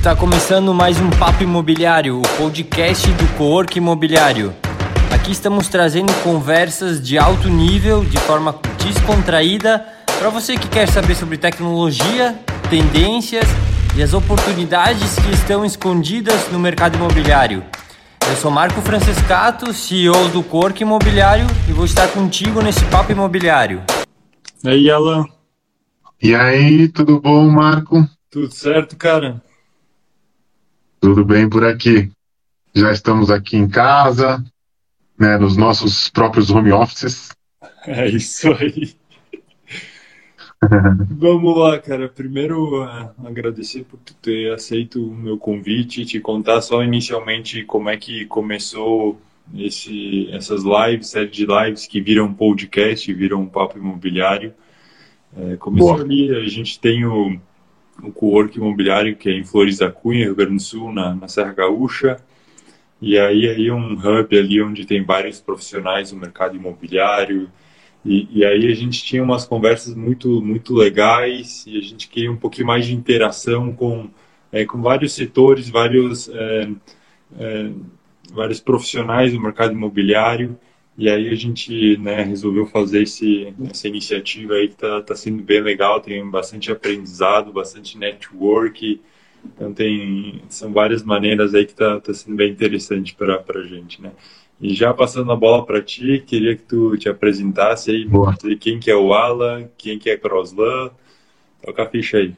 Está começando mais um Papo Imobiliário, o podcast do Cowork Imobiliário. Aqui estamos trazendo conversas de alto nível, de forma descontraída, para você que quer saber sobre tecnologia, tendências e as oportunidades que estão escondidas no mercado imobiliário. Eu sou Marco Francescato, CEO do Cowork Imobiliário e vou estar contigo nesse Papo Imobiliário. E aí, Alan? E aí, tudo bom, Marco? Tudo certo, cara? Tudo bem por aqui. Já estamos aqui em casa, né, nos nossos próprios home offices. É isso aí. Vamos lá, cara. Primeiro, uh, agradecer por tu ter aceito o meu convite, te contar só inicialmente como é que começou esse, essas lives, série de lives que viram podcast, viram um papo imobiliário. É, começou Boa. ali, a gente tem o o co-work imobiliário que é em Flores da Cunha, Rio Grande do Sul, na, na Serra Gaúcha. E aí aí um hub ali onde tem vários profissionais do mercado imobiliário. E, e, aí a gente tinha umas conversas muito muito legais e a gente queria um pouquinho mais de interação com é, com vários setores, vários é, é, vários profissionais do mercado imobiliário. E aí a gente né, resolveu fazer esse, essa iniciativa aí que está tá sendo bem legal, tem bastante aprendizado, bastante network, então tem, são várias maneiras aí que está tá sendo bem interessante para a gente, né? E já passando a bola para ti, queria que tu te apresentasse aí, Boa. quem que é o Alan, quem que é Crosslan, toca a ficha aí.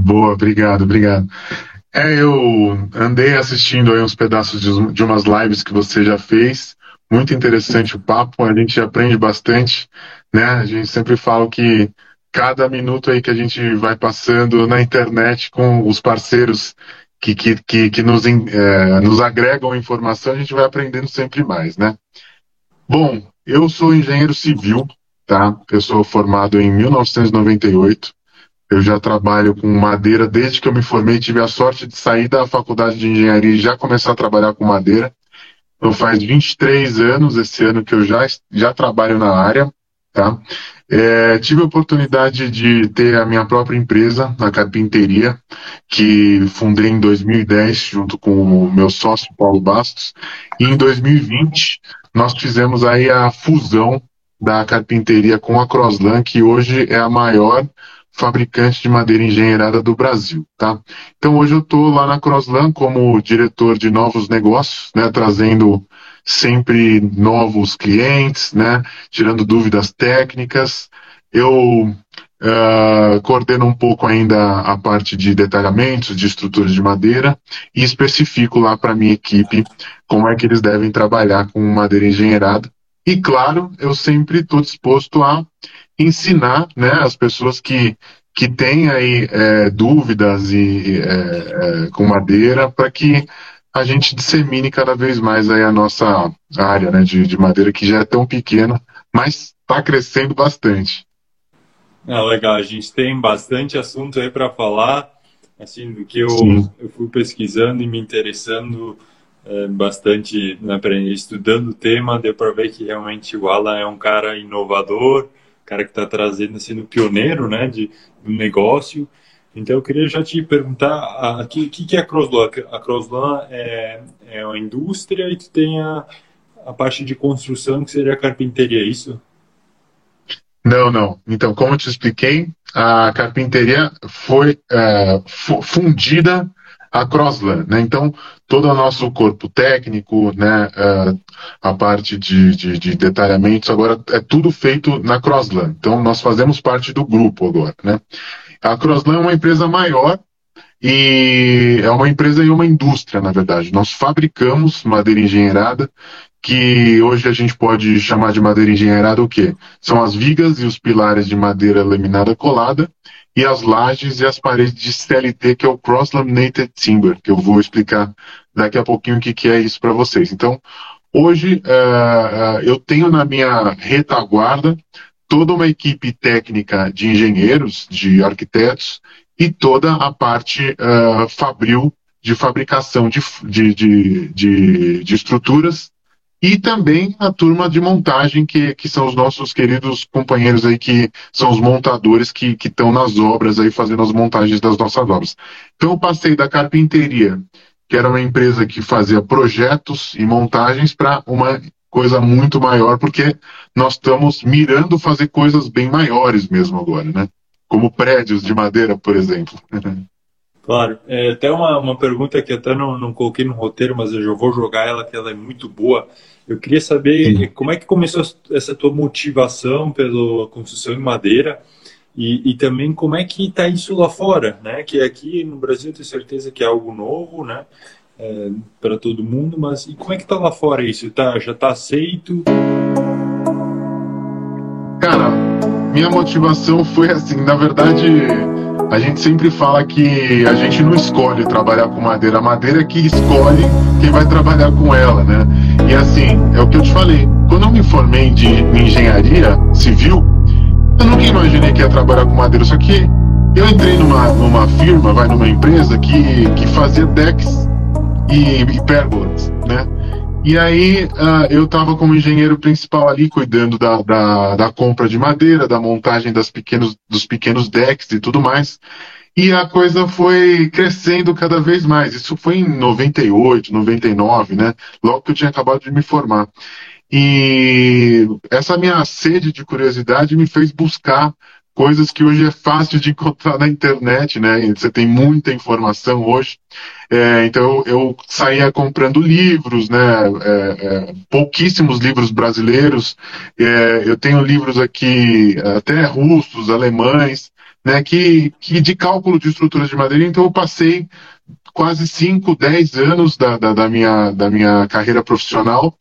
Boa, obrigado, obrigado. É, eu andei assistindo aí uns pedaços de, de umas lives que você já fez, muito interessante o papo, a gente aprende bastante, né? A gente sempre fala que cada minuto aí que a gente vai passando na internet com os parceiros que, que, que, que nos, é, nos agregam informação, a gente vai aprendendo sempre mais, né? Bom, eu sou engenheiro civil, tá? Eu sou formado em 1998. Eu já trabalho com madeira desde que eu me formei. Tive a sorte de sair da faculdade de engenharia e já começar a trabalhar com madeira. Então faz 23 anos esse ano que eu já, já trabalho na área, tá? É, tive a oportunidade de ter a minha própria empresa na carpinteria, que fundei em 2010 junto com o meu sócio Paulo Bastos. E em 2020 nós fizemos aí a fusão da carpinteria com a Crosslan, que hoje é a maior fabricante de madeira engenheirada do Brasil, tá? Então hoje eu estou lá na Crossland como diretor de novos negócios, né, trazendo sempre novos clientes, né, tirando dúvidas técnicas. Eu uh, coordeno um pouco ainda a parte de detalhamentos, de estruturas de madeira e especifico lá para minha equipe como é que eles devem trabalhar com madeira engenheirada. E claro, eu sempre estou disposto a ensinar né, as pessoas que, que têm aí é, dúvidas e, é, é, com madeira para que a gente dissemine cada vez mais aí a nossa área né, de, de madeira que já é tão pequena, mas está crescendo bastante. Ah, legal, a gente tem bastante assunto aí para falar, assim, do que eu, eu fui pesquisando e me interessando é, bastante, né, estudando o tema, deu para ver que realmente o Alan é um cara inovador, cara que está trazendo, sendo pioneiro, né, de um negócio. Então eu queria já te perguntar, o que, que é a Crosslan? A Crosslan é, é uma indústria e tu tem a, a parte de construção que seria a carpinteria, é isso? Não, não. Então, como eu te expliquei, a carpinteria foi é, fundida a Crossland, né? Então, todo o nosso corpo técnico, né, uh, a parte de, de, de, detalhamentos, agora é tudo feito na Crossland. Então, nós fazemos parte do grupo agora, né? A Crossland é uma empresa maior e é uma empresa e uma indústria, na verdade. Nós fabricamos madeira engenheirada, que hoje a gente pode chamar de madeira engenheirada o quê? São as vigas e os pilares de madeira laminada colada e as lajes e as paredes de CLT, que é o Cross Laminated Timber, que eu vou explicar daqui a pouquinho o que, que é isso para vocês. Então, hoje uh, eu tenho na minha retaguarda toda uma equipe técnica de engenheiros, de arquitetos e toda a parte uh, fabril de fabricação de, de, de, de, de estruturas e também a turma de montagem, que, que são os nossos queridos companheiros aí, que são os montadores que estão nas obras aí, fazendo as montagens das nossas obras. Então eu passei da carpinteria, que era uma empresa que fazia projetos e montagens, para uma coisa muito maior, porque nós estamos mirando fazer coisas bem maiores mesmo agora, né? Como prédios de madeira, por exemplo. Claro. É, até uma, uma pergunta que até não, não coloquei no roteiro, mas eu já vou jogar ela, que ela é muito boa. Eu queria saber Sim. como é que começou essa tua motivação pela construção em madeira e, e também como é que está isso lá fora, né? Que aqui no Brasil eu tenho certeza que é algo novo, né? É, para todo mundo, mas e como é que está lá fora isso? Tá, já está aceito? Cara, minha motivação foi assim, na verdade a gente sempre fala que a gente não escolhe trabalhar com madeira, a madeira é que escolhe quem vai trabalhar com ela, né? E assim, é o que eu te falei. Quando eu me formei de engenharia civil, eu nunca imaginei que ia trabalhar com madeira, só que eu entrei numa, numa firma, vai numa empresa que, que fazia decks e, e pérgolas, né? E aí uh, eu estava como engenheiro principal ali, cuidando da, da, da, compra de madeira, da montagem das pequenos, dos pequenos decks e tudo mais. E a coisa foi crescendo cada vez mais. Isso foi em 98, 99, né? Logo que eu tinha acabado de me formar. E essa minha sede de curiosidade me fez buscar coisas que hoje é fácil de encontrar na internet, né? Você tem muita informação hoje. É, então eu saía comprando livros, né? É, é, pouquíssimos livros brasileiros. É, eu tenho livros aqui até russos, alemães, né? Que, que de cálculo de estruturas de madeira. Então eu passei quase 5, 10 anos da, da, da, minha, da minha carreira profissional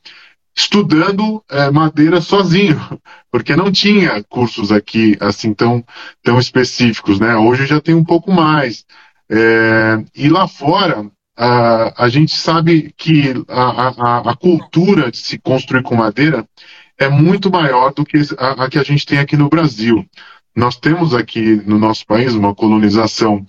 estudando é, madeira sozinho, porque não tinha cursos aqui assim tão, tão específicos, né? Hoje já tem um pouco mais. É, e lá fora, a, a gente sabe que a, a, a, cultura de se construir com madeira é muito maior do que a, a que a gente tem aqui no Brasil. Nós temos aqui no nosso país uma colonização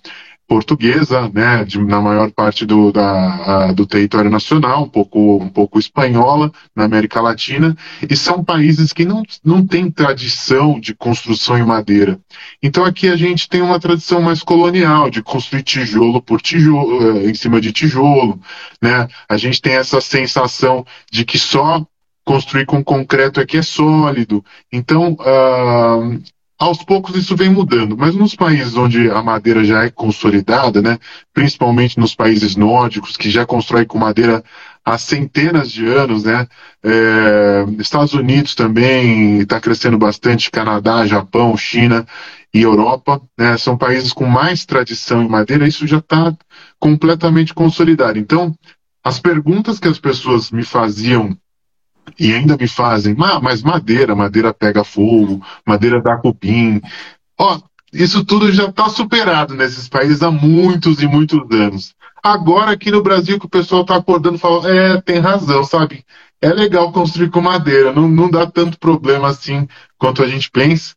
portuguesa, né, de, na maior parte do, da, do território nacional, um pouco, um pouco espanhola na América Latina, e são países que não, não têm tradição de construção em madeira. Então aqui a gente tem uma tradição mais colonial, de construir tijolo por tijolo, eh, em cima de tijolo, né? A gente tem essa sensação de que só construir com concreto é que é sólido. Então, uh, aos poucos isso vem mudando, mas nos países onde a madeira já é consolidada, né, principalmente nos países nórdicos, que já constroem com madeira há centenas de anos, né, é, Estados Unidos também está crescendo bastante, Canadá, Japão, China e Europa, né, são países com mais tradição em madeira, isso já está completamente consolidado. Então, as perguntas que as pessoas me faziam e ainda me fazem, mas madeira, madeira pega fogo, madeira dá cupim. Ó, isso tudo já está superado nesses países há muitos e muitos anos. Agora aqui no Brasil que o pessoal está acordando e fala, é, tem razão, sabe? É legal construir com madeira, não, não dá tanto problema assim quanto a gente pensa.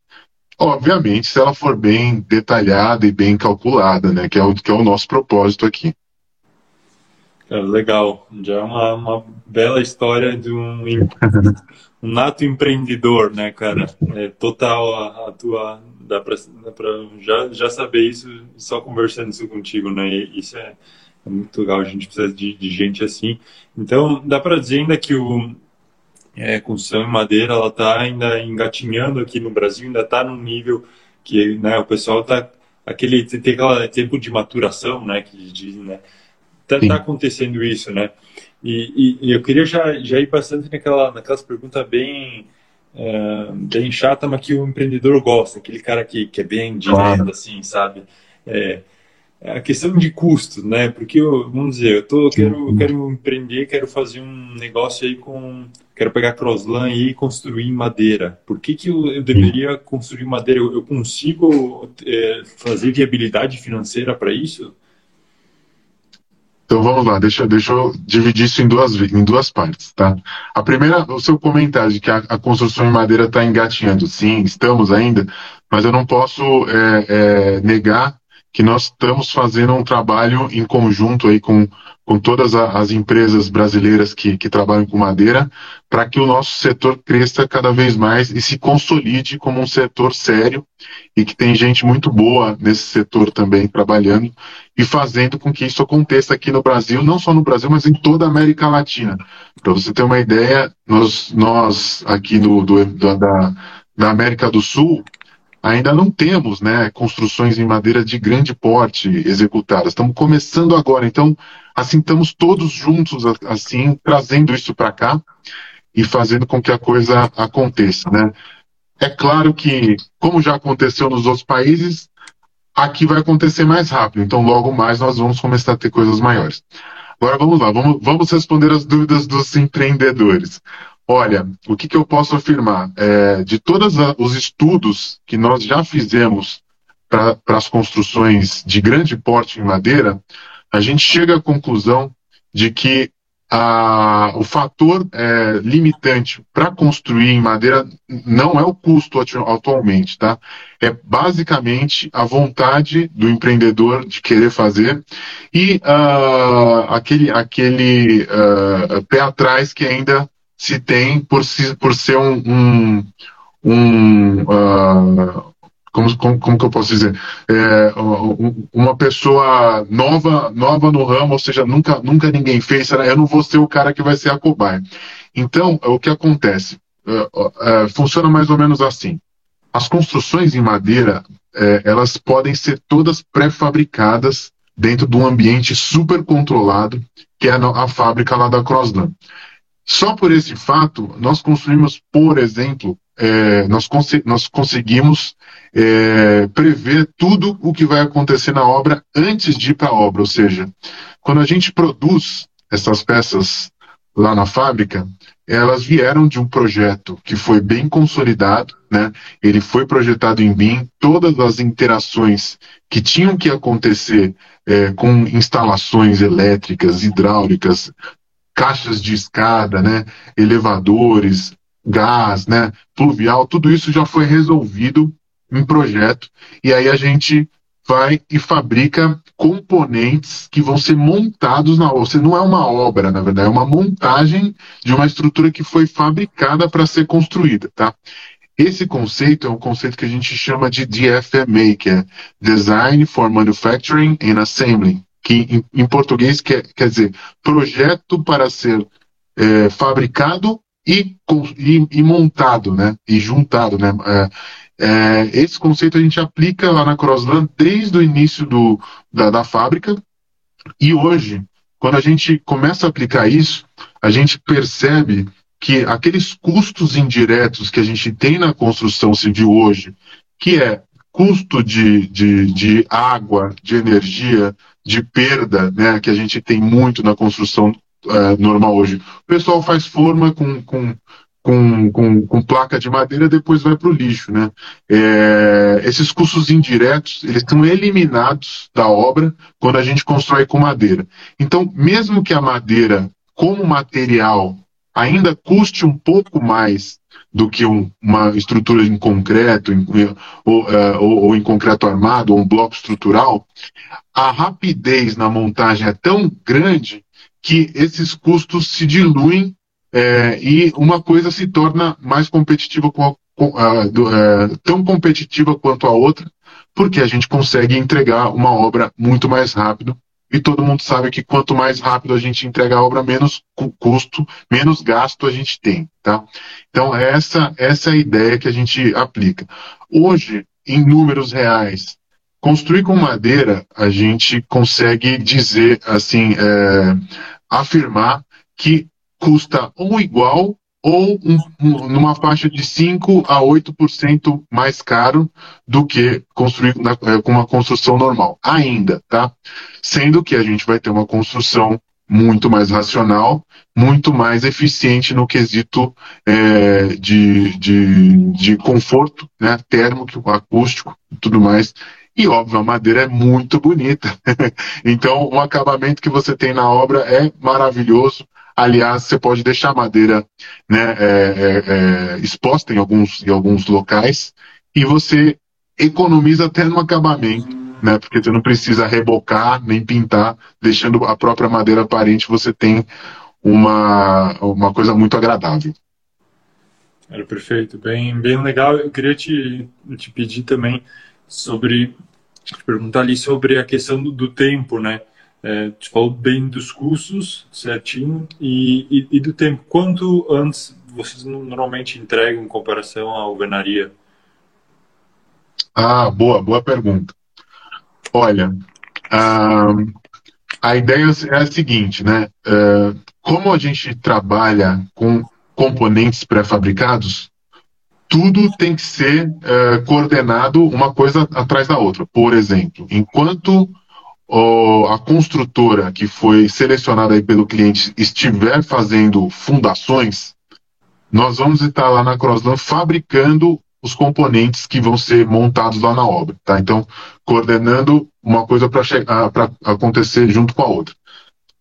Obviamente, se ela for bem detalhada e bem calculada, né? Que é o, que é o nosso propósito aqui. É, legal, já é uma, uma bela história de um, um nato empreendedor, né, cara? É total a, a tua. Dá pra, dá pra já, já saber isso só conversando isso contigo, né? E isso é, é, muito legal, a gente precisa de, de gente assim. Então, dá para dizer ainda que o, é, construção em madeira ela está ainda engatinhando aqui no Brasil, ainda está num nível que né, o pessoal está aquele tem aquele tempo de maturação, né, que diz, né, Está tá acontecendo isso, né? E, e, e, eu queria já, já ir bastante naquela, naquelas perguntas bem, uh, bem chata, mas que o empreendedor gosta, aquele cara que, que é bem direto, assim, sabe? É, a questão de custos, né? Porque, eu, vamos dizer, eu tô, quero, quero empreender, quero fazer um negócio aí com... Quero pegar Crossland e construir em madeira. Por que, que eu, eu deveria construir madeira? Eu, eu consigo é, fazer viabilidade financeira para isso? Então vamos lá, deixa, deixa eu dividir isso em duas, em duas partes, tá? A primeira, o seu comentário de que a, a construção em madeira está engatinhando. Sim, estamos ainda, mas eu não posso é, é, negar que nós estamos fazendo um trabalho em conjunto aí com, com todas as empresas brasileiras que, que trabalham com madeira, para que o nosso setor cresça cada vez mais e se consolide como um setor sério e que tem gente muito boa nesse setor também trabalhando e fazendo com que isso aconteça aqui no Brasil, não só no Brasil, mas em toda a América Latina. Para você ter uma ideia, nós, nós aqui do, do da, da América do Sul, ainda não temos né, construções em madeira de grande porte executadas. Estamos começando agora, então, assim, estamos todos juntos, assim, trazendo isso para cá e fazendo com que a coisa aconteça. Né? É claro que, como já aconteceu nos outros países, aqui vai acontecer mais rápido, então logo mais nós vamos começar a ter coisas maiores. Agora vamos lá, vamos, vamos responder as dúvidas dos empreendedores. Olha, o que, que eu posso afirmar? É, de todos os estudos que nós já fizemos para as construções de grande porte em madeira, a gente chega à conclusão de que a, o fator é, limitante para construir em madeira não é o custo atualmente, tá? É basicamente a vontade do empreendedor de querer fazer e uh, aquele, aquele uh, pé atrás que ainda se tem por, si, por ser um, um, um uh, como, como, como, que eu posso dizer? É, uma pessoa nova, nova no ramo, ou seja, nunca, nunca ninguém fez, eu não vou ser o cara que vai ser a cobaia. Então, o que acontece? É, é, funciona mais ou menos assim. As construções em madeira, é, elas podem ser todas pré-fabricadas dentro de um ambiente super controlado, que é a, a fábrica lá da Crossland. Só por esse fato, nós construímos, por exemplo, é, nós, cons nós, conseguimos é, prever tudo o que vai acontecer na obra antes de ir para a obra. Ou seja, quando a gente produz essas peças lá na fábrica, elas vieram de um projeto que foi bem consolidado, né? Ele foi projetado em BIM, todas as interações que tinham que acontecer é, com instalações elétricas, hidráulicas, caixas de escada, né, elevadores, gás, né, pluvial, tudo isso já foi resolvido em projeto e aí a gente vai e fabrica componentes que vão ser montados na obra. Você não é uma obra, na verdade, é uma montagem de uma estrutura que foi fabricada para ser construída, tá? Esse conceito é um conceito que a gente chama de DFMA, que é Design for Manufacturing and Assembly que em, português quer, quer dizer projeto para ser é, fabricado e, e, e, montado, né? E juntado, né? É, é, esse conceito a gente aplica lá na Crossland desde o início do, da, da fábrica e hoje, quando a gente começa a aplicar isso, a gente percebe que aqueles custos indiretos que a gente tem na construção civil hoje, que é custo de, de, de água, de energia, de perda, né, que a gente tem muito na construção uh, normal hoje. O pessoal faz forma com, com, com, com, com placa de madeira, depois vai para o lixo. Né? É, esses custos indiretos, eles são eliminados da obra quando a gente constrói com madeira. Então, mesmo que a madeira, como material, ainda custe um pouco mais do que um, uma estrutura em concreto, em, ou, uh, ou, ou, em concreto armado, ou um bloco estrutural, a rapidez na montagem é tão grande que esses custos se diluem é, e uma coisa se torna mais competitiva com a, com, uh, do, uh, tão competitiva quanto a outra, porque a gente consegue entregar uma obra muito mais rápido e todo mundo sabe que quanto mais rápido a gente entrega a obra, menos custo, menos gasto a gente tem, tá? Então essa essa é a ideia que a gente aplica. Hoje, em números reais, construir com madeira, a gente consegue dizer assim, é, afirmar que custa ou igual ou um, um, numa faixa de 5 a 8% mais caro do que construir na, é, com uma construção normal. Ainda, tá? Sendo que a gente vai ter uma construção muito mais racional, muito mais eficiente no quesito é, de, de, de conforto, né, térmico, acústico e tudo mais. E óbvio, a madeira é muito bonita. então, o acabamento que você tem na obra é maravilhoso. Aliás, você pode deixar a madeira né, é, é, é, exposta em alguns, em alguns locais e você economiza até no acabamento né? Porque você não precisa rebocar nem pintar, deixando a própria madeira aparente, você tem uma, uma coisa muito agradável. Era perfeito, bem, bem legal. Eu queria te, te pedir também sobre, te perguntar ali sobre a questão do, do tempo, né? É, te bem dos custos, certinho, e, e, e, do tempo. Quanto antes vocês normalmente entregam em comparação à alvenaria? Ah, boa, boa pergunta. Olha, a, a ideia é a seguinte, né? Uh, como a gente trabalha com componentes pré-fabricados, tudo tem que ser uh, coordenado uma coisa atrás da outra. Por exemplo, enquanto a construtora que foi selecionada aí pelo cliente estiver fazendo fundações, nós vamos estar lá na Crossland fabricando os componentes que vão ser montados lá na obra, tá? Então, coordenando uma coisa para acontecer junto com a outra.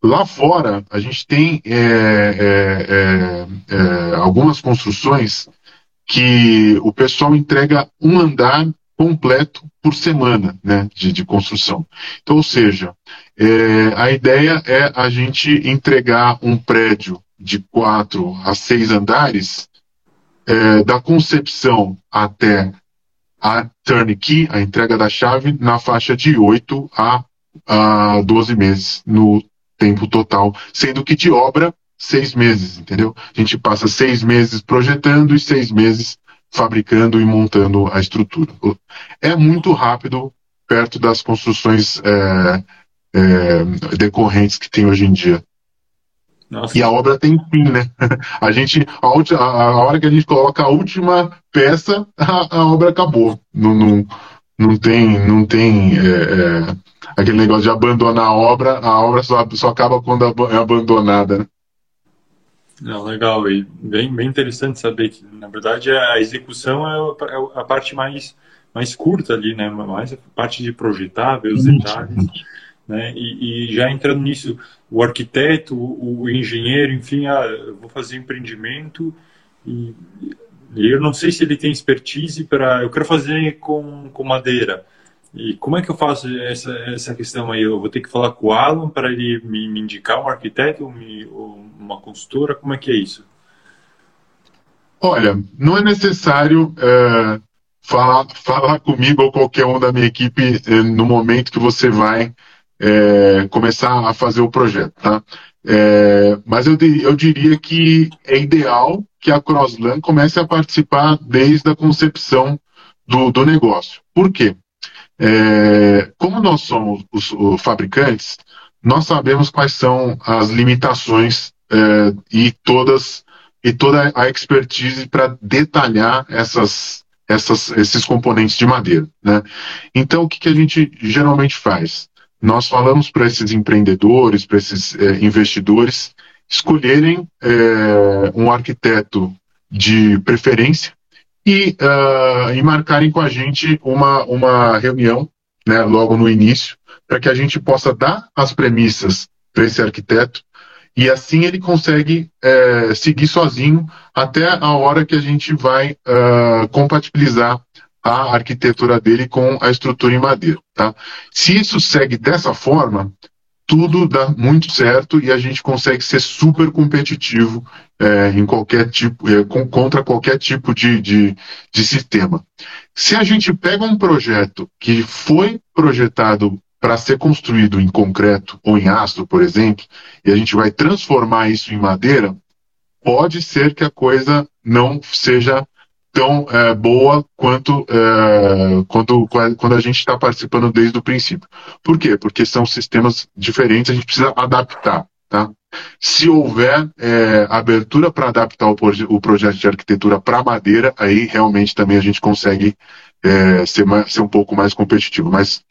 Lá fora, a gente tem é, é, é, é, algumas construções que o pessoal entrega um andar completo por semana né, de, de construção. Então, ou seja, é, a ideia é a gente entregar um prédio de quatro a seis andares, é, da concepção até a turnkey, a entrega da chave, na faixa de 8 a, a 12 meses no tempo total, sendo que de obra, seis meses, entendeu? A gente passa seis meses projetando e seis meses fabricando e montando a estrutura. É muito rápido perto das construções é, é, decorrentes que tem hoje em dia. Nossa. E a obra tem fim, né? A gente, a, a, a, hora que a gente coloca a última peça, a, a obra acabou. Não, não, não tem, não tem é, é, aquele negócio de abandonar a obra, a obra só, só acaba quando é abandonada. Né? Não, legal, e bem, bem interessante saber que, na verdade, a execução é, é a parte mais, mais curta ali, né? Mais a parte de projetar, ver os detalhes. Né? E, e, já entrando nisso, o arquiteto, o, engenheiro, enfim, ah, vou fazer empreendimento e, e, eu não sei se ele tem expertise para. Eu quero fazer com, com madeira. E como é que eu faço essa, essa questão aí? Eu vou ter que falar com o Alan para ele me, me indicar um arquiteto ou, uma consultora? Como é que é isso? Olha, não é necessário é, falar, falar comigo ou qualquer um da minha equipe é, no momento que você vai é, começar a fazer o projeto, tá? É, mas eu, eu diria que é ideal que a Crossland comece a participar desde a concepção do, do negócio. Por quê? É, como nós somos os, os, fabricantes, nós sabemos quais são as limitações é, e todas e toda a expertise para detalhar essas, essas, esses componentes de madeira. Né? Então, o que, que a gente geralmente faz? Nós falamos para esses empreendedores, para esses é, investidores, escolherem é, um arquiteto de preferência e, uh, e marcarem com a gente uma, uma reunião né, logo no início, para que a gente possa dar as premissas para esse arquiteto e assim ele consegue é, seguir sozinho até a hora que a gente vai uh, compatibilizar a arquitetura dele com a estrutura em madeira. Tá? Se isso segue dessa forma, tudo dá muito certo e a gente consegue ser super competitivo é, em qualquer tipo, é, com, contra qualquer tipo de, de, de sistema. Se a gente pega um projeto que foi projetado para ser construído em concreto ou em aço, por exemplo, e a gente vai transformar isso em madeira, pode ser que a coisa não seja tão é, boa quanto é, quando, quando a gente está participando desde o princípio. Por quê? Porque são sistemas diferentes, a gente precisa adaptar. Tá? Se houver é, abertura para adaptar o, o, projeto de arquitetura para madeira, aí realmente também a gente consegue é, ser, ser um pouco mais competitivo. Mas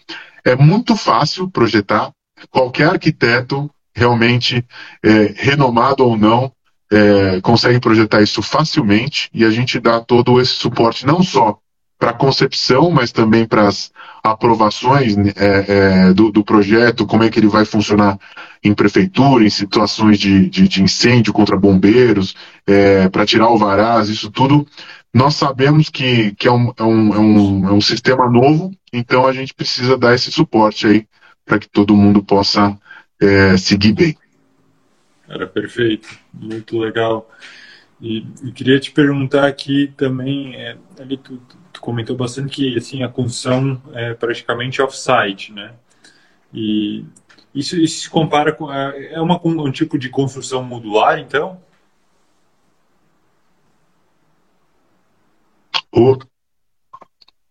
é muito fácil projetar, qualquer arquiteto realmente é, renomado ou não é, consegue projetar isso facilmente e a gente dá todo esse suporte não só para a concepção, mas também para as aprovações é, é, do, do, projeto, como é que ele vai funcionar em prefeitura, em situações de, de, de incêndio contra bombeiros, é, para tirar alvarás, isso tudo nós sabemos que, que é, um, é, um, é, um, é um sistema novo, então a gente precisa dar esse suporte aí para que todo mundo possa é, seguir bem. Era perfeito, muito legal. E, e, queria te perguntar aqui também, é, ali tu, tu, comentou bastante que assim a construção é praticamente off-site, né? E isso, isso se compara com é, é uma, um tipo de construção modular, então?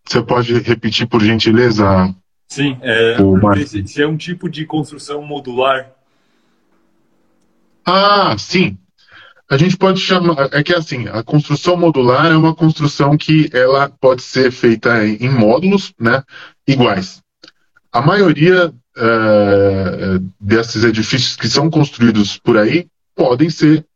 Você pode repetir por gentileza? Sim, é, se, se é um tipo de construção modular. Ah, sim. A gente pode chamar. É que assim, a construção modular é uma construção que ela pode ser feita em módulos né, iguais. A maioria uh, desses edifícios que são construídos por aí podem ser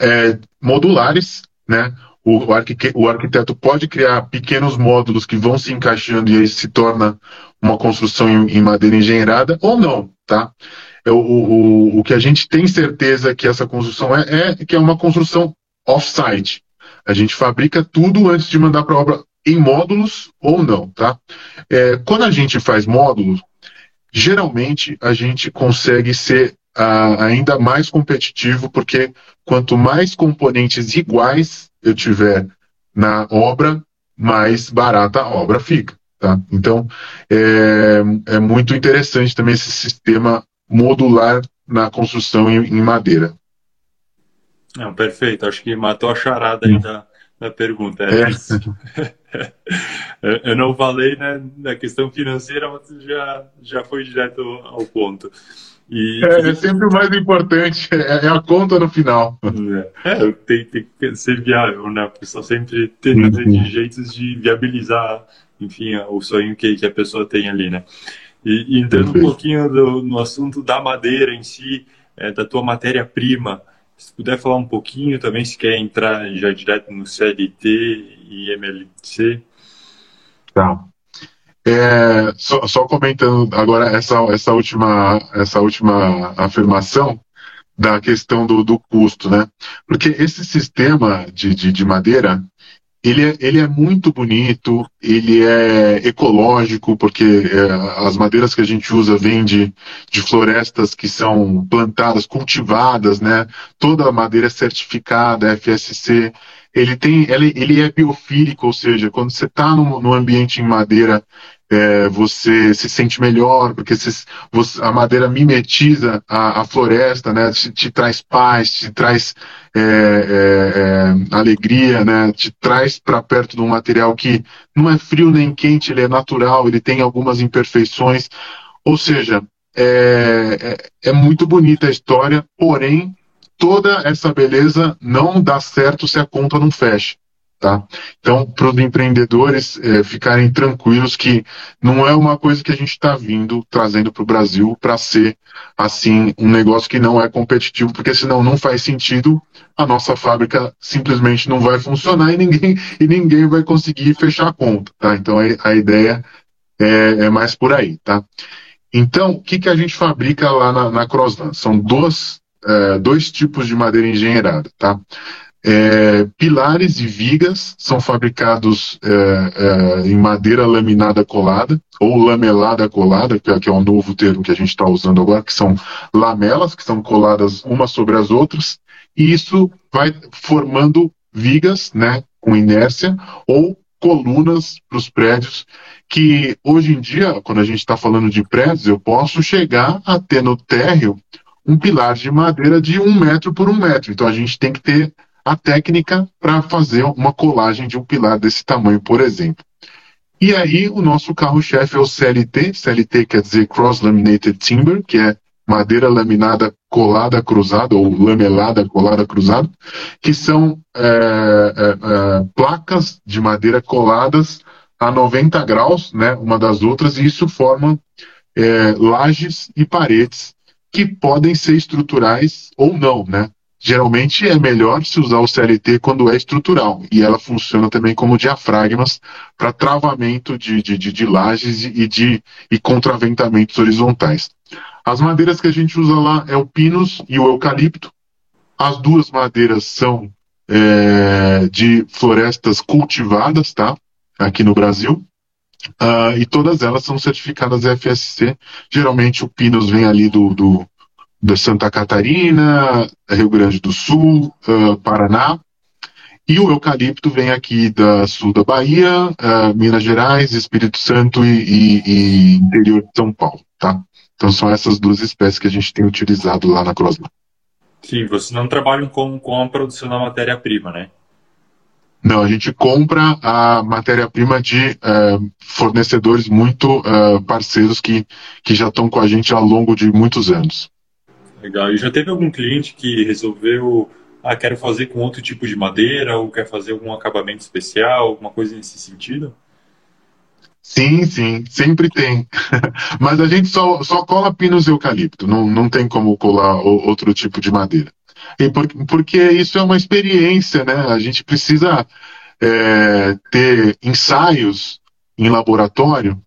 é, modulares, né? O, o, arquiteto pode criar pequenos módulos que vão se encaixando e aí se torna uma construção em, em madeira engenheirada ou não, tá? É, o, o, o que a gente tem certeza que essa construção é, é que é uma construção off-site. A gente fabrica tudo antes de mandar para a obra em módulos ou não, tá? É, quando a gente faz módulos, geralmente a gente consegue ser ainda mais competitivo, porque quanto mais componentes iguais eu tiver na obra, mais barata a obra fica. Tá? Então, é, é muito interessante também esse sistema modular na construção em, em madeira. Não, perfeito. Acho que matou a charada aí da, da pergunta. É é. eu não falei né, na questão financeira, mas já, já foi direto ao ponto. E, é, é, sempre o mais importante, é, é, a conta no final. É, tem, tem que ser viável, né? A pessoa sempre tem uhum. jeitos de viabilizar, enfim, o sonho que, que a pessoa tem ali, né? E, e entrando um pouquinho do, no assunto da madeira em si, é, da tua matéria-prima, se puder falar um pouquinho também, se quer entrar já direto no CLT e MLC. Tá. É, só, só, comentando agora essa, essa, última, essa última afirmação da questão do, do custo, né? Porque esse sistema de, de, de madeira, ele é, ele é muito bonito, ele é ecológico, porque é, as madeiras que a gente usa vêm de, de florestas que são plantadas, cultivadas, né? Toda a madeira é certificada, FSC. Ele, tem, ele, ele é biofílico, ou seja, quando você está no ambiente em madeira é, você se sente melhor, porque você, a madeira mimetiza a, a floresta, né? Te, te, traz paz, te traz é, é, é alegria, né? Te traz para perto de um material que não é frio nem quente, ele é natural, ele tem algumas imperfeições. Ou seja, é, é, é muito bonita a história, porém, toda essa beleza não dá certo se a conta não fecha. Tá? Então, para os empreendedores é, ficarem tranquilos que não é uma coisa que a gente está vindo trazendo para o Brasil para ser assim um negócio que não é competitivo, porque senão não faz sentido, a nossa fábrica simplesmente não vai funcionar e ninguém, e ninguém vai conseguir fechar a conta. Tá? Então a, a ideia é, é, mais por aí. Tá? Então, o que, que a gente fabrica lá na, na Crossland? São dois, é, dois tipos de madeira engenheirada. Tá? É, pilares e vigas são fabricados é, é, em madeira laminada colada, ou lamelada colada, que é, que é novo termo que a gente está usando agora, que são lamelas, que são coladas umas sobre as outras, e isso vai formando vigas né, com inércia ou colunas para os prédios, que hoje em dia, quando a gente está falando de prédios, eu posso chegar a ter no térreo um pilar de madeira de um metro por um metro. Então a gente tem que ter a técnica para fazer uma colagem de um pilar desse tamanho, por exemplo. E aí o nosso carro-chefe é o CLT, CLT quer dizer Cross Laminated Timber, que é madeira laminada colada cruzada ou lamelada colada cruzada, que são é, é, é, placas de madeira coladas a 90 graus, né, uma das outras, e isso forma é, lajes e paredes que podem ser estruturais ou não, né? Geralmente é melhor se usar o CLT quando é estrutural, e ela funciona também como diafragmas para travamento de, de, de, de lajes e, de, e contraventamentos horizontais. As madeiras que a gente usa lá é o pinus e o eucalipto. As duas madeiras são é, de florestas cultivadas, tá? Aqui no Brasil. Uh, e todas elas são certificadas FSC. Geralmente o Pinus vem ali do, do da Santa Catarina, Rio Grande do Sul, uh, Paraná. E o eucalipto vem aqui da sul da Bahia, uh, Minas Gerais, Espírito Santo e, e, e, interior de São Paulo, tá? Então são essas duas espécies que a gente tem utilizado lá na Crosman. Sim, vocês não trabalham com, com a produção da matéria-prima, né? Não, a gente compra a matéria-prima de uh, fornecedores muito uh, parceiros que, que já estão com a gente ao longo de muitos anos. Legal. E já teve algum cliente que resolveu, ah, quero fazer com outro tipo de madeira ou quer fazer algum acabamento especial, alguma coisa nesse sentido? Sim, sim, sempre tem. Mas a gente só, só cola pinos e eucalipto, não, não tem como colar outro tipo de madeira. E por, porque isso é uma experiência, né? A gente precisa é, ter ensaios em laboratório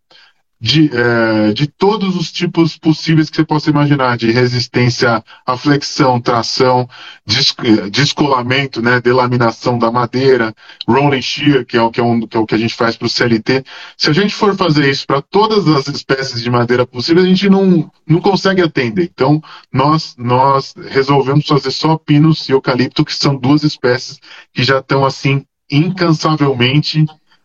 de, é, de todos os tipos possíveis que você possa imaginar, de resistência à flexão, tração, descolamento, né, delaminação da madeira, rolling shear, que é o que, é um, que, é o que a gente faz para o CLT. Se a gente for fazer isso para todas as espécies de madeira possíveis, a gente não, não consegue atender. Então, nós, nós resolvemos fazer só pinos e eucalipto, que são duas espécies que já estão assim incansavelmente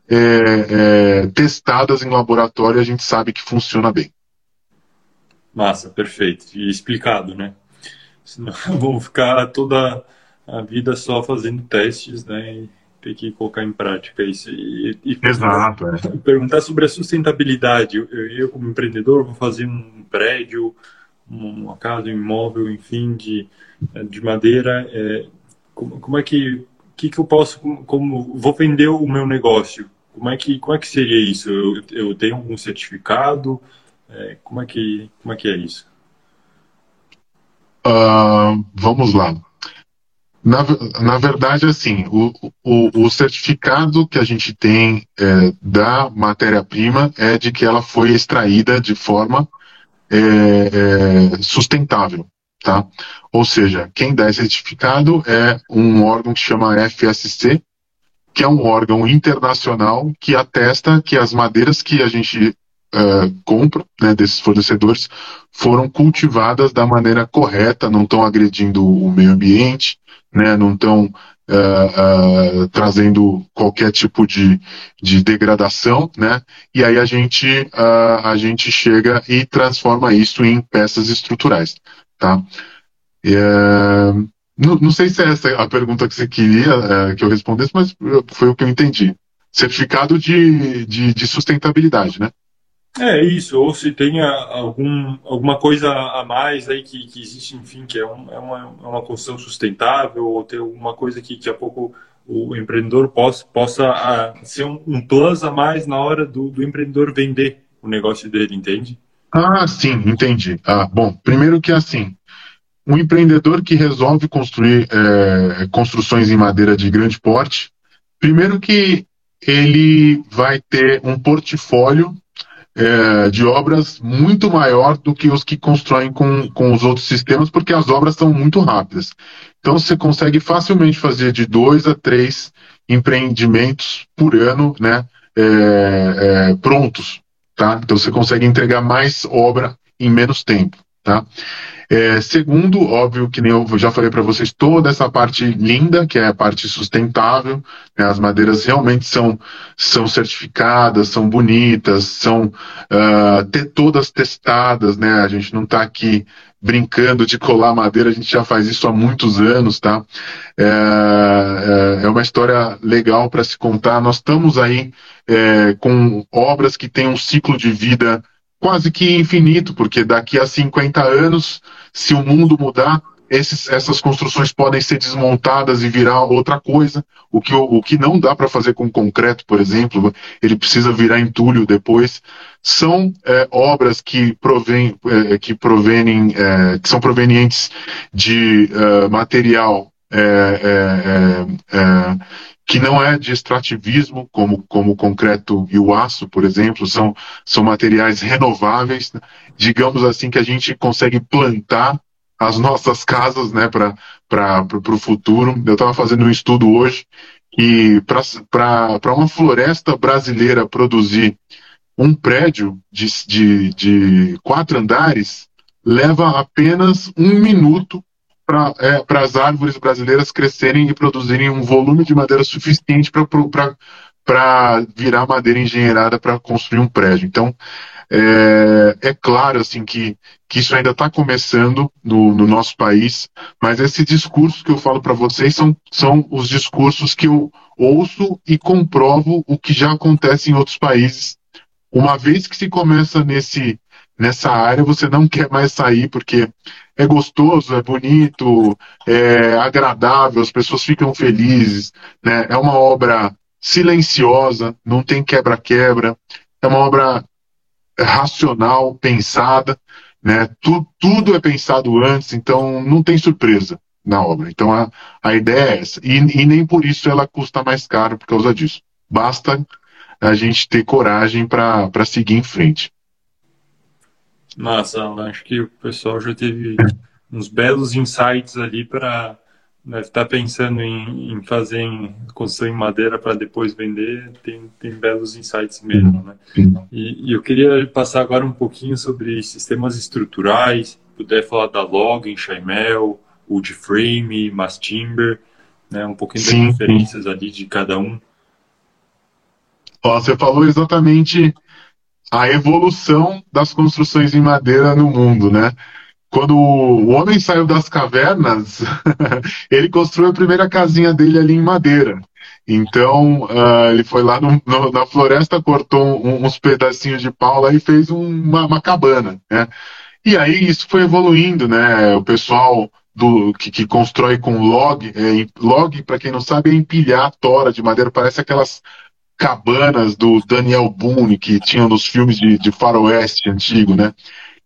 é, é, testadas em laboratório, a gente sabe que funciona bem. Massa, perfeito. E explicado, né? Senão vou ficar toda a vida só fazendo testes, né? E ter que colocar em prática isso. E, e Exato. Perguntar, é. perguntar sobre a sustentabilidade. Eu, eu, como empreendedor, vou fazer um prédio, uma casa, um imóvel, enfim, de, de madeira. É, como, como é que que, que eu posso, como vou vender o meu negócio? Como é que, como é que seria isso? Eu, eu tenho algum certificado? É, como, é que, como é que é isso? Uh, vamos lá. Na, na verdade, assim, o, o, o certificado que a gente tem é, da matéria-prima é de que ela foi extraída de forma é, é, sustentável, tá? Ou seja, quem dá esse certificado é um órgão que chama FSC, que é um órgão internacional que atesta que as madeiras que a gente uh, compra né, desses fornecedores foram cultivadas da maneira correta, não estão agredindo o meio ambiente, né, não estão uh, uh, trazendo qualquer tipo de, de degradação, né, e aí a gente, a gente chega e transforma isso em peças estruturais. Tá? Não, não, sei se é essa a pergunta que você queria é, que eu respondesse, mas foi o que eu entendi. Certificado de, de, de sustentabilidade, né? É isso, ou se tem algum, alguma coisa a mais aí que, que existe, enfim, que é, um, é, uma, é uma construção sustentável, ou ter alguma coisa que daqui a pouco o empreendedor possa, possa a, ser um, um plus a mais na hora do, do empreendedor vender o negócio dele, entende? Ah, sim, entendi. Ah, bom, primeiro que assim, um empreendedor que resolve construir é, construções em madeira de grande porte, primeiro que ele vai ter um portfólio é, de obras muito maior do que os que constroem com, com os outros sistemas, porque as obras são muito rápidas. Então você consegue facilmente fazer de dois a três empreendimentos por ano, né, é, é, prontos, tá? Então você consegue entregar mais obra em menos tempo, tá? É, segundo, óbvio, que nem eu já falei para vocês, toda essa parte linda, que é a parte sustentável, né, as madeiras realmente são, são certificadas, são bonitas, são uh, todas testadas, né? A gente não está aqui brincando de colar madeira, a gente já faz isso há muitos anos, tá? É, é, é uma história legal para se contar. Nós estamos aí é, com obras que têm um ciclo de vida quase que infinito, porque daqui a 50 anos, se o mundo mudar, esses, essas construções podem ser desmontadas e virar outra coisa. O que, o, que não dá para fazer com concreto, por exemplo, ele precisa virar entulho depois. São é, obras que provém, é, que provém, é, que são provenientes de é, material é, é, que não é de extrativismo, como, como o concreto e o aço, por exemplo, são, são materiais renováveis, né? digamos assim, que a gente consegue plantar as nossas casas né, para o futuro. Eu estava fazendo um estudo hoje e para uma floresta brasileira produzir um prédio de, de, de quatro andares leva apenas um minuto para é, as árvores brasileiras crescerem e produzirem um volume de madeira suficiente para virar madeira engenheirada para construir um prédio. Então, é, é, claro assim que, que isso ainda está começando no, no, nosso país, mas esse discurso que eu falo para vocês são, são os discursos que eu ouço e comprovo o que já acontece em outros países. Uma vez que se começa nesse, nessa área, você não quer mais sair porque é gostoso, é bonito, é agradável, as pessoas ficam felizes, né? É uma obra silenciosa, não tem quebra-quebra, é uma obra racional, pensada, né? Tu, tudo é pensado antes, então não tem surpresa na obra. Então a, a ideia é essa. E, e nem por isso ela custa mais caro por causa disso. Basta a gente ter coragem para seguir em frente. Massa, acho que o pessoal já teve uns belos insights ali para deve estar tá pensando em, em fazer em construção em madeira para depois vender, tem, tem belos insights mesmo, né? E, e, eu queria passar agora um pouquinho sobre sistemas estruturais, puder falar da Log, Enxaimel, Wood Frame, Mass Timber, né? Um pouquinho das sim, diferenças ali de cada um. Ó, você falou exatamente a evolução das construções em madeira no mundo, né? quando o homem saiu das cavernas, ele construiu a primeira casinha dele ali em madeira. Então, uh, ele foi lá no, no, na floresta, cortou um, uns pedacinhos de pau lá e fez um, uma, uma, cabana, né? E aí isso foi evoluindo, né? O pessoal do, que, que constrói com log, é, log, para quem não sabe, é empilhar tora de madeira, parece aquelas cabanas do Daniel Boone que tinham nos filmes de, de faroeste antigo, né?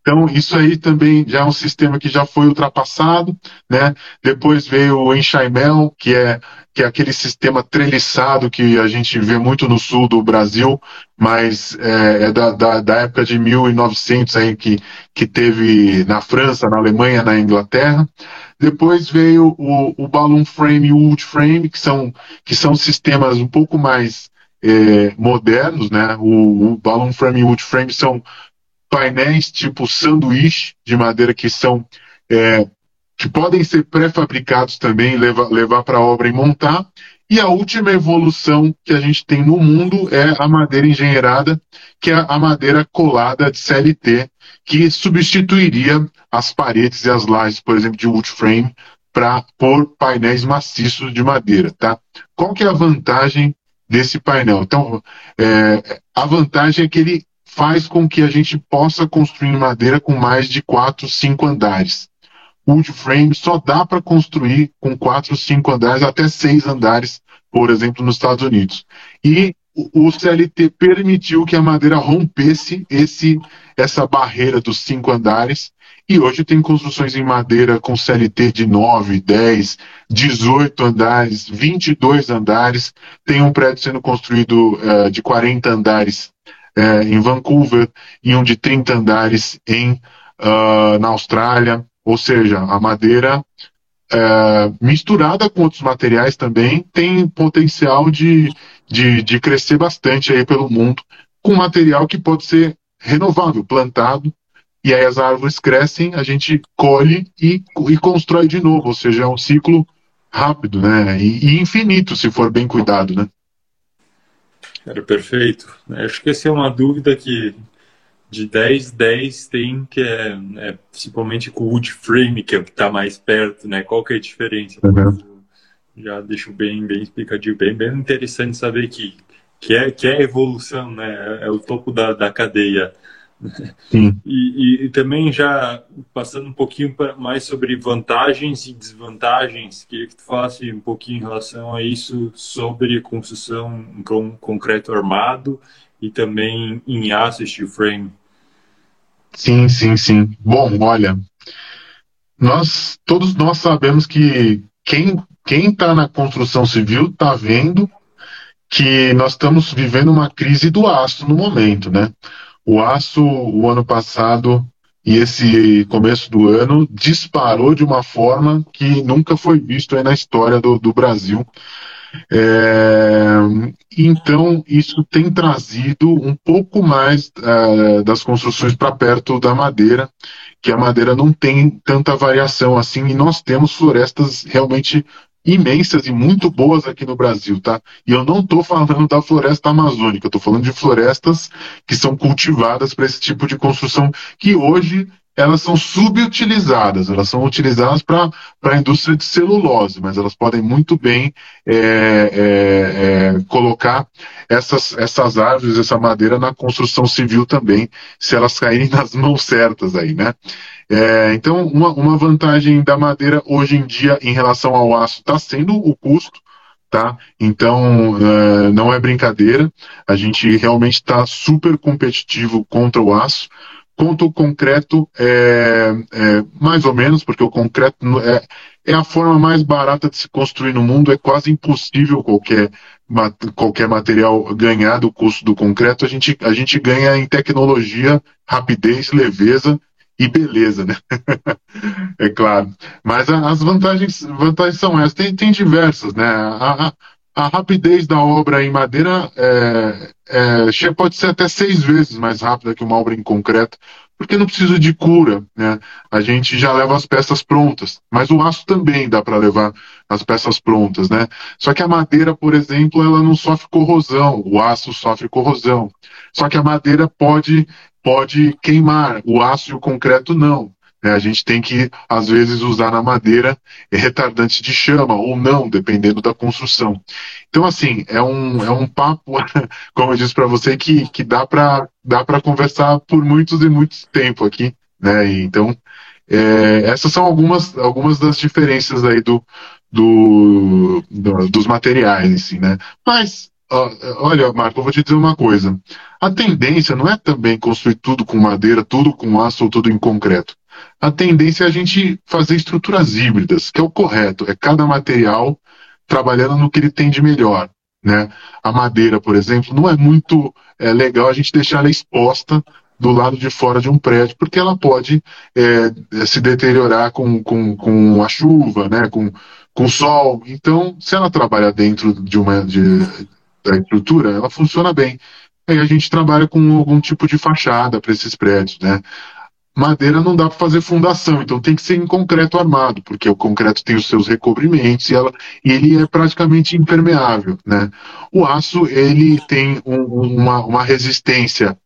Então, isso aí também já é um sistema que já foi ultrapassado, né? Depois veio o Enxaimel, que é, que é aquele sistema treliçado que a gente vê muito no sul do Brasil, mas é, é da, da, da, época de 1900 aí que, que teve na França, na Alemanha, na Inglaterra. Depois veio o, o Balloon Frame e o Wood Frame, que são, que são sistemas um pouco mais é, modernos, né? O, o Balloon Frame e Wood Frame são painéis tipo sanduíche de madeira que são é, que podem ser pré-fabricados também, levar, levar para a obra e montar. E a última evolução que a gente tem no mundo é a madeira engenheirada, que é a madeira colada de CLT, que substituiria as paredes e as lajes, por exemplo, de wood frame, para pôr painéis maciços de madeira. Tá? Qual que é a vantagem desse painel? Então, é, a vantagem é que ele faz com que a gente possa construir madeira com mais de 4, 5 andares. Wood frame só dá para construir com 4, 5 andares, até 6 andares, por exemplo, nos Estados Unidos. E o CLT permitiu que a madeira rompesse esse, essa barreira dos 5 andares. E hoje tem construções em madeira com CLT de 9, 10, 18 andares, 22 andares. Tem um prédio sendo construído uh, de 40 andares é, em Vancouver e um de 30 andares em, uh, na Austrália. Ou seja, a madeira é, misturada com outros materiais também tem potencial de, de, de crescer bastante aí pelo mundo, com material que pode ser renovável, plantado, e aí as árvores crescem, a gente colhe e, e constrói de novo, ou seja, é um ciclo rápido, né? E, e infinito, se for bem cuidado, né? Era perfeito. Acho que essa é uma dúvida que de 10, 10 tem que é, é principalmente com o wood frame, que é o que está mais perto, né? Qual que é a diferença? Uhum. Já deixo bem, bem explicadinho, bem, bem interessante saber que, que, é, que é evolução, né? É o topo da, da cadeia. Sim. E, e, também já passando um pouquinho mais sobre vantagens e desvantagens, queria que tu falasse um pouquinho em relação a isso sobre construção com concreto armado e também em aço steel frame. Sim, sim, sim. Bom, olha, nós todos nós sabemos que quem quem está na construção civil está vendo que nós estamos vivendo uma crise do aço no momento, né? O aço, o ano passado, e esse começo do ano disparou de uma forma que nunca foi visto na história do, do Brasil. É, então, isso tem trazido um pouco mais é, das construções para perto da madeira, que a madeira não tem tanta variação assim, e nós temos florestas realmente imensas e muito boas aqui no Brasil, tá? E eu não estou falando da floresta amazônica, estou falando de florestas que são cultivadas para esse tipo de construção, que hoje elas são subutilizadas, elas são utilizadas para a indústria de celulose, mas elas podem muito bem é, é, é, colocar essas, essas árvores, essa madeira na construção civil também, se elas caírem nas mãos certas aí, né? É, então, uma, uma vantagem da madeira hoje em dia em relação ao aço está sendo o custo, tá? Então, uh, não é brincadeira. A gente realmente está super competitivo contra o aço. Contra o concreto, é, é, mais ou menos, porque o concreto é, é a forma mais barata de se construir no mundo. É quase impossível qualquer, qualquer material ganhar do custo do concreto. A gente, a gente ganha em tecnologia, rapidez, leveza e beleza, né? é claro. Mas as vantagens, vantagens são essas. Tem, tem diversas, né? A, a, a, rapidez da obra em madeira é, é, pode ser até seis vezes mais rápida que uma obra em concreto, porque não precisa de cura, né? A gente já leva as peças prontas, mas o aço também dá para levar as peças prontas, né? Só que a madeira, por exemplo, ela não sofre corrosão, o aço sofre corrosão. Só que a madeira pode pode queimar, o aço e o concreto não. Né? A gente tem que, às vezes, usar na madeira retardante de chama ou não, dependendo da construção. Então, assim, é um, é um papo, como eu disse para você, que, que dá para dá conversar por muitos e muitos tempo aqui. Né? Então, é, essas são algumas, algumas das diferenças aí do, do, do, dos materiais, assim, né? Mas olha, Marco, eu vou te dizer uma coisa. A tendência não é também construir tudo com madeira, tudo com aço ou tudo em concreto. A tendência é a gente fazer estruturas híbridas, que é o correto. É cada material trabalhando no que ele tem de melhor. Né? A madeira, por exemplo, não é muito é, legal a gente deixar ela exposta do lado de fora de um prédio, porque ela pode é, se deteriorar com, com, com a chuva, né? com, com o sol. Então, se ela trabalha dentro de uma, de, da estrutura, ela funciona bem. Aí a gente trabalha com algum tipo de fachada para esses prédios, né? Madeira não dá para fazer fundação, então tem que ser em concreto armado, porque o concreto tem os seus recobrimentos e, ela, e ele é praticamente impermeável, né? O aço ele tem um, uma, uma resistência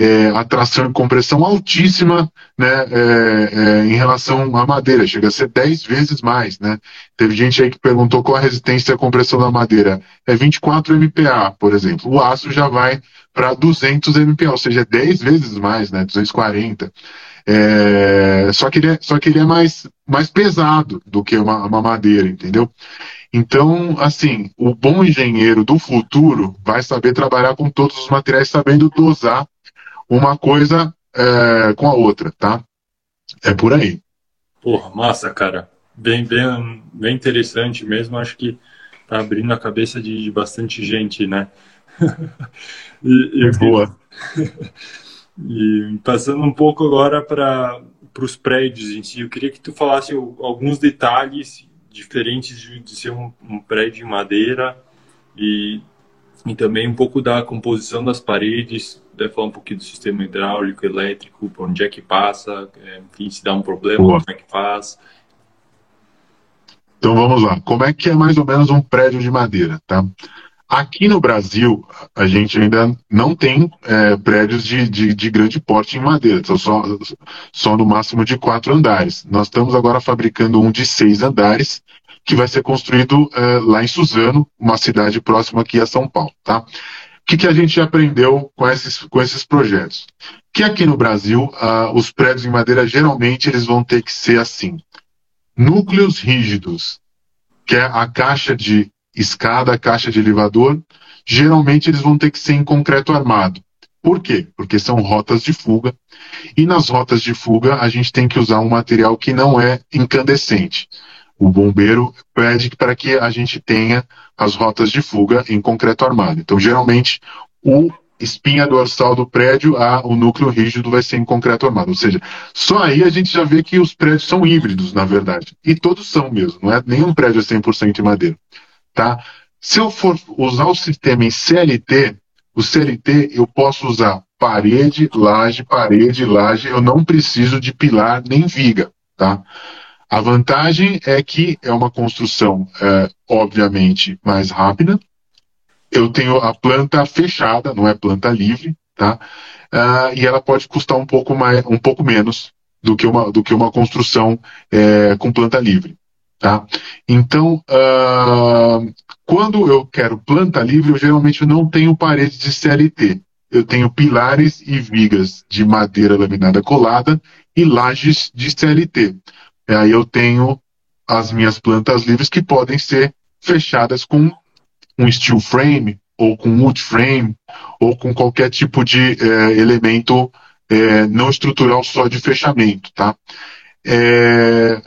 é, atração e compressão altíssima né, é, é, em relação à madeira, chega a ser 10 vezes mais. Né? Teve gente aí que perguntou qual a resistência à compressão da madeira. É 24 MPa, por exemplo. O aço já vai para 200 MPa, ou seja, 10 vezes mais, né, 240. É, só que ele é, só que ele é mais, mais pesado do que uma, uma madeira, entendeu? Então, assim, o bom engenheiro do futuro vai saber trabalhar com todos os materiais, sabendo dosar uma coisa é, com a outra, tá? É por aí. Porra, massa, cara. Bem, bem, bem interessante mesmo. Acho que tá abrindo a cabeça de, de bastante gente, né? e, é boa. e passando um pouco agora para os prédios em si, eu queria que tu falasse alguns detalhes diferentes de, de ser um, um prédio em madeira e e também um pouco da composição das paredes, deve falar um pouquinho do sistema hidráulico, elétrico, por onde é que passa, é, enfim, se dá um problema, Boa. como é que faz. Então vamos lá. Como é que é mais ou menos um prédio de madeira, tá? Aqui no Brasil, a gente ainda não tem é, prédios de, de, de, grande porte em madeira, são só, só no máximo de quatro andares. Nós estamos agora fabricando um de seis andares, que vai ser construído uh, lá em Suzano, uma cidade próxima aqui a São Paulo. Tá? O que, que a gente aprendeu com esses, com esses projetos? Que aqui no Brasil, os prédios em madeira, geralmente, eles vão ter que ser assim. Núcleos rígidos, que é a caixa de escada, caixa de elevador, geralmente eles vão ter que ser em concreto armado. Por quê? Porque são rotas de fuga. E nas rotas de fuga, a gente tem que usar um material que não é incandescente o bombeiro pede para que a gente tenha as rotas de fuga em concreto armado. Então, geralmente, o, espinha dorsal do prédio, a, o núcleo rígido vai ser em concreto armado. Ou seja, só aí a gente já vê que os prédios são híbridos, na verdade. E todos são mesmo, não é nenhum prédio é 100% em madeira. Tá? Se eu for usar o sistema em CLT, o CLT eu posso usar parede, laje, parede, laje, eu não preciso de pilar nem viga. Tá? A vantagem é que é uma construção, é, obviamente, mais rápida, eu tenho a planta fechada, não é planta livre, tá? Uh, e ela pode custar um pouco, mais, um pouco menos do que uma, do que uma construção é, com planta livre. Tá? Então, uh, quando eu quero planta livre, eu geralmente não tenho paredes de CLT. Eu tenho pilares e vigas de madeira laminada colada e lajes de CLT. E aí eu tenho as minhas plantas livres que podem ser fechadas com um steel frame, ou com wood frame, ou com qualquer tipo de é, elemento é, não estrutural só de fechamento. Tá? É,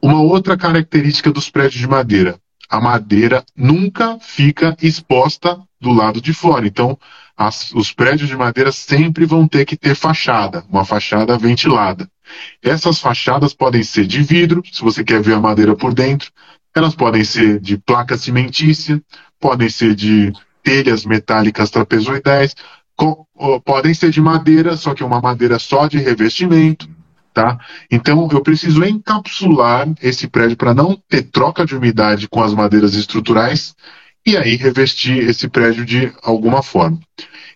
uma outra característica dos prédios de madeira. A madeira nunca fica exposta do lado de fora. Então, as, os prédios de madeira sempre vão ter que ter fachada, uma fachada ventilada. Essas fachadas podem ser de vidro, se você quer ver a madeira por dentro, elas podem ser de placa cimentícia, podem ser de telhas metálicas trapezoidais, podem ser de madeira, só que é uma madeira só de revestimento, tá? Então eu preciso encapsular esse prédio para não ter troca de umidade com as madeiras estruturais e aí revestir esse prédio de alguma forma.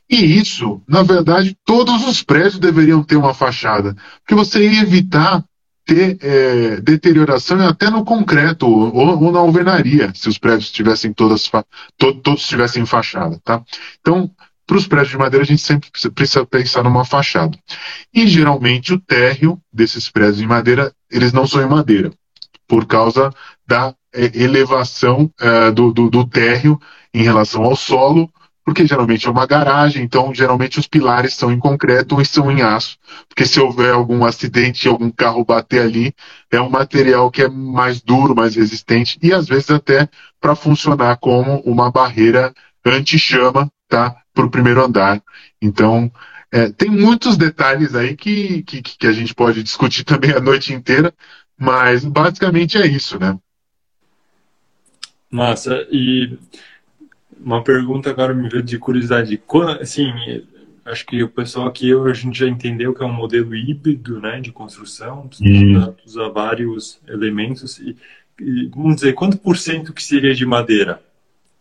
E isso, na verdade, todos os prédios deveriam ter uma fachada, porque você ia evitar ter é, deterioração até no concreto ou, ou, na alvenaria, se os prédios tivessem todas to, todos tivessem fachada, tá? Então, para os prédios de madeira, a gente sempre precisa pensar numa fachada. E geralmente o térreo desses prédios de madeira, eles não são em madeira, por causa da é, elevação é, do, do, do térreo em relação ao solo porque geralmente é uma garagem, então geralmente os pilares são em concreto e são em aço, porque se houver algum acidente, algum carro bater ali, é um material que é mais duro, mais resistente e às vezes até para funcionar como uma barreira anti-chama, tá, para o primeiro andar. Então é, tem muitos detalhes aí que, que, que a gente pode discutir também a noite inteira, mas basicamente é isso, né? Massa. E uma pergunta agora me veio de curiosidade. Assim, acho que o pessoal aqui a gente já entendeu que é um modelo híbrido, né, de construção, precisa usar vários elementos e, e, vamos dizer quanto por cento que seria de madeira?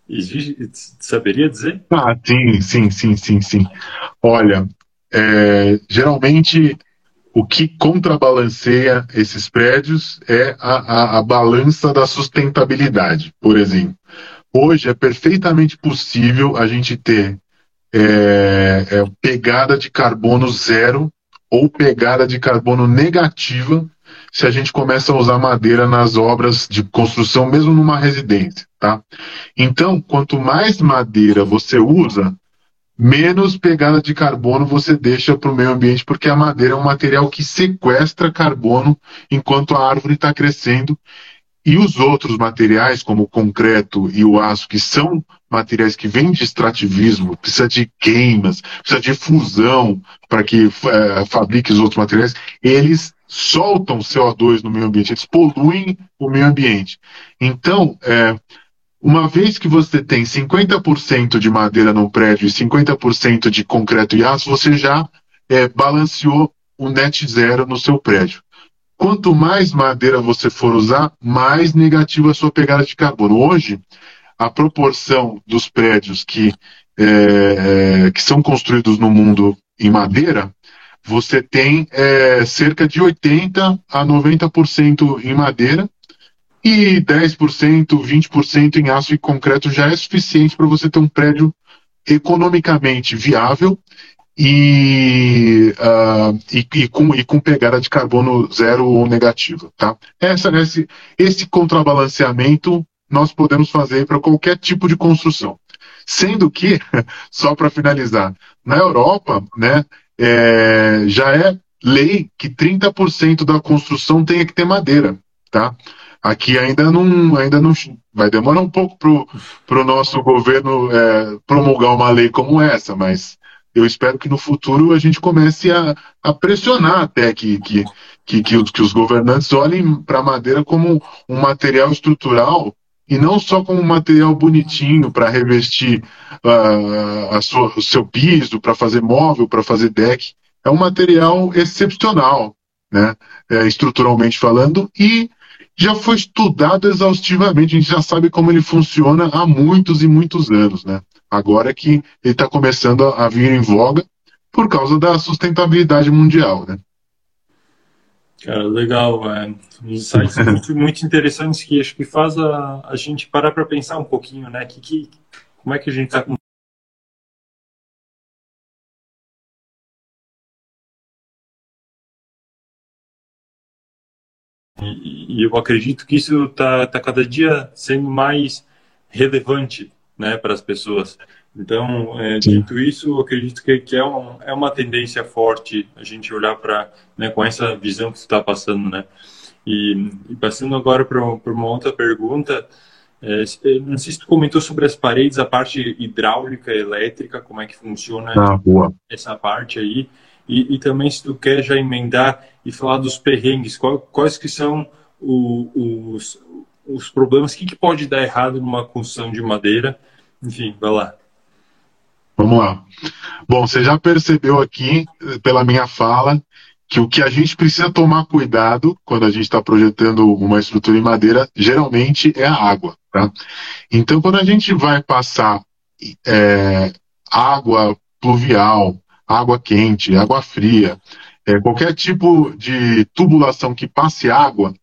Existe, saberia dizer? Ah, sim, sim, sim, sim, sim. Olha, é, geralmente o que contrabalanceia esses prédios é a, a, a balança da sustentabilidade, por exemplo. Hoje é perfeitamente possível a gente ter é, é, pegada de carbono zero ou pegada de carbono negativa se a gente começa a usar madeira nas obras de construção, mesmo numa residência, tá? Então, quanto mais madeira você usa, menos pegada de carbono você deixa para o meio ambiente, porque a madeira é um material que sequestra carbono enquanto a árvore está crescendo e os outros materiais, como o concreto e o aço, que são materiais que vêm de extrativismo, precisa de queimas, precisa de fusão para que é, fabrique os outros materiais, eles soltam CO2 no meio ambiente, eles poluem o meio ambiente. Então, é, uma vez que você tem 50% de madeira no prédio e 50% de concreto e aço, você já é, balanceou o net zero no seu prédio. Quanto mais madeira você for usar, mais negativa a sua pegada de carbono. Hoje, a proporção dos prédios que, é, é, que são construídos no mundo em madeira, você tem é, cerca de 80% a 90% em madeira e 10%, 20% em aço e concreto já é suficiente para você ter um prédio economicamente viável e, uh, e, e, com, e com pegada de carbono zero ou negativa. Tá? Essa, esse, esse contrabalanceamento nós podemos fazer para qualquer tipo de construção. Sendo que, só para finalizar, na Europa né, é, já é lei que 30% da construção tenha que ter madeira. Tá? aqui ainda não, ainda não vai demorar um pouco para o nosso governo é, promulgar uma lei como essa, mas eu espero que no futuro a gente comece a, a pressionar até que, que, que, que, os, que os governantes olhem para a madeira como um material estrutural e não só como material bonitinho para revestir uh, sua, o seu piso, para fazer móvel, para fazer deck. É um material excepcional, né? É, estruturalmente falando, e já foi estudado exaustivamente. A gente já sabe como ele funciona há muitos e muitos anos, né? Agora que ele está começando a, a vir em voga por causa da sustentabilidade mundial, né? Cara, legal. É. Insights muito, muito interessantes que acho que faz a, a gente parar para pensar um pouquinho, né? Que, que, como é que a gente está E, e eu acredito que isso está tá cada dia sendo mais relevante né, para as pessoas. Então, é, dito isso, eu acredito que, que é, um, é uma tendência forte a gente olhar para, né, com essa visão que você está passando, né? E, e passando agora para uma outra pergunta, é, não sei se tu comentou sobre as paredes, a parte hidráulica, elétrica, como é que funciona essa parte aí, e, e, também se tu quer já emendar e falar dos perrengues, quais, quais que são o, os, os problemas, o que, que pode dar errado numa construção de madeira, enfim, vai lá. Vamos lá. Bom, você já percebeu aqui, pela minha fala, que o que a gente precisa tomar cuidado quando a gente está projetando uma estrutura em madeira, geralmente é a água. Tá? Então, quando a gente vai passar é, água pluvial, água quente, água fria, é, qualquer tipo de tubulação que passe água,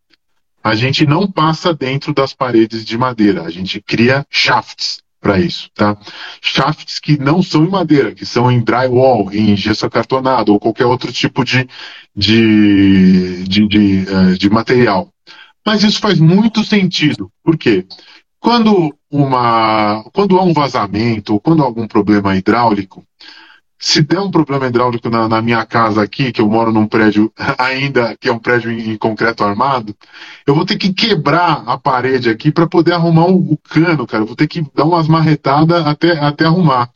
a gente não passa dentro das paredes de madeira, a gente cria shafts para isso, tá? Shafts que não são em madeira, que são em drywall, em gesso acartonado ou qualquer outro tipo de, de, de, de, eh, de material. Mas isso faz muito sentido. Por quê? Quando, uma, quando há um vazamento ou quando há algum problema hidráulico, se der um problema hidráulico na, na, minha casa aqui, que eu moro num prédio ainda, que é um prédio em, em concreto armado, eu vou ter que quebrar a parede aqui para poder arrumar o, o, cano, cara. Eu vou ter que dar umas marretadas até, até arrumar.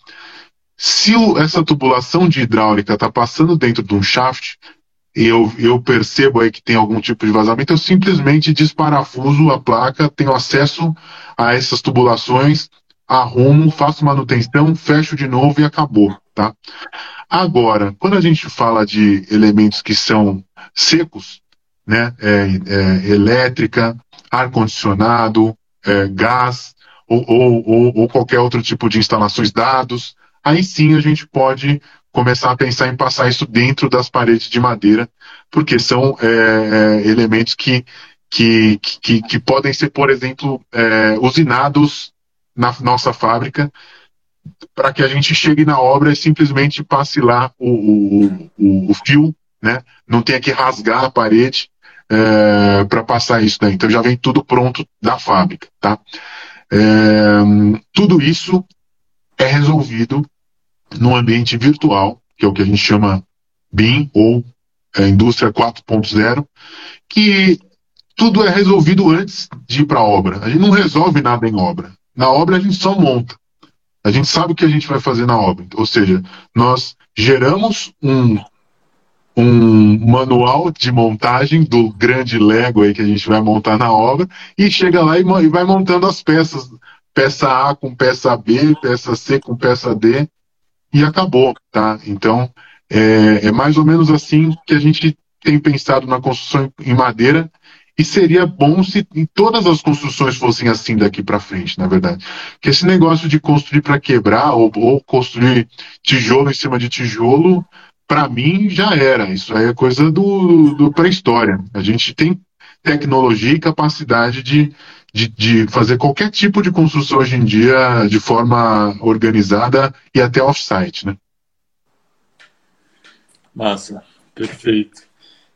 Se o, essa tubulação de hidráulica está passando dentro de um shaft, eu, eu percebo aí que tem algum tipo de vazamento, eu simplesmente desparafuso a placa, tenho acesso a essas tubulações, arrumo, faço manutenção, fecho de novo e acabou. Tá? Agora, quando a gente fala de elementos que são secos, né, é, é, elétrica, ar-condicionado, é, gás ou, ou, ou, qualquer outro tipo de instalações, dados, aí sim a gente pode começar a pensar em passar isso dentro das paredes de madeira, porque são é, é, elementos que, que, que, que, podem ser, por exemplo, é, usinados na nossa fábrica para que a gente chegue na obra e simplesmente passe lá o, o, o, fio, né? não tenha que rasgar a parede é, para passar isso daí. Então já vem tudo pronto da fábrica. Tá? É, tudo isso é resolvido no ambiente virtual, que é o que a gente chama BIM ou é, Indústria 4.0, que tudo é resolvido antes de ir para a obra. A gente não resolve nada em obra. Na obra a gente só monta. A gente sabe o que a gente vai fazer na obra. Ou seja, nós geramos um, um manual de montagem do grande Lego aí que a gente vai montar na obra e chega lá e, e vai montando as peças. Peça A com peça B, peça C com peça D e acabou, tá? Então, é, é mais ou menos assim que a gente tem pensado na construção em madeira e seria bom se todas as construções fossem assim daqui para frente, na verdade. Que esse negócio de construir para quebrar ou, ou, construir tijolo em cima de tijolo, para mim já era. Isso aí é coisa do, do pré-história. A gente tem tecnologia e capacidade de, de, de, fazer qualquer tipo de construção hoje em dia de forma organizada e até off-site, né? Massa, perfeito.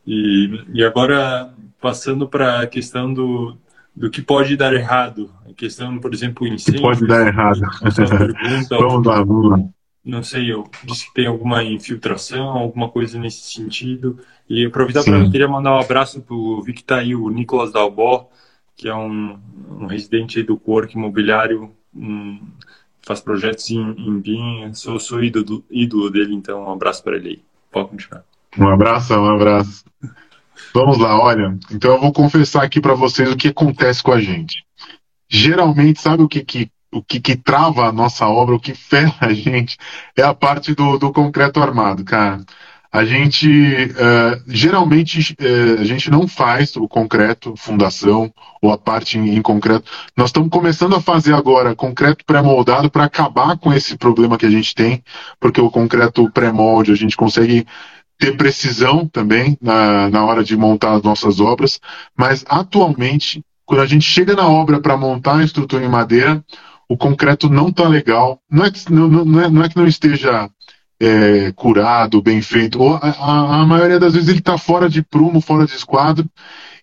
E, e agora passando para a questão do, do que pode dar errado. A questão, por exemplo, incêndio. Pode dar errado. Pergunta, vamos lá, vamos lá. Não sei, eu disse que tem alguma infiltração, alguma coisa nesse sentido. E aproveitar para queria mandar um abraço para o vi que está aí o Nicolas Dalbó, que é um, um residente do Cork Imobiliário, um, faz projetos em, em BIM, sou, sou ídolo, ídolo dele, então um abraço para ele aí. Pode continuar. Um abraço, um abraço. Vamos lá, olha. Então eu vou confessar aqui para vocês o que acontece com a gente. Geralmente, sabe o que, que o que, que, trava a nossa obra, o que ferra a gente, é a parte do, do concreto armado, cara. A gente uh, geralmente uh, a gente não faz o concreto, fundação ou a parte em, em concreto. Nós estamos começando a fazer agora concreto pré-moldado para acabar com esse problema que a gente tem, porque o concreto pré-molde a gente consegue ter precisão também na, na hora de montar as nossas obras, mas atualmente, quando a gente chega na obra para montar a estrutura em madeira, o concreto não está legal. Não é, que, não, não, é, não é que não esteja é, curado, bem feito. Ou a, a, maioria das vezes ele está fora de prumo, fora de esquadro,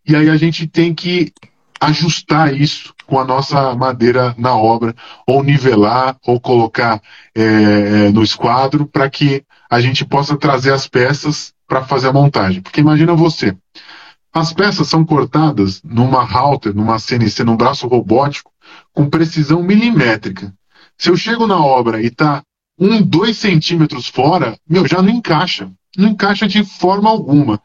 e aí a gente tem que ajustar isso com a nossa madeira na obra, ou nivelar, ou colocar é, é no esquadro, para que a gente possa trazer as peças para fazer a montagem. Porque imagina você, as peças são cortadas numa halter, numa CNC, num braço robótico, com precisão milimétrica. Se eu chego na obra e está um, dois centímetros fora, meu, já não encaixa. Não encaixa de forma alguma.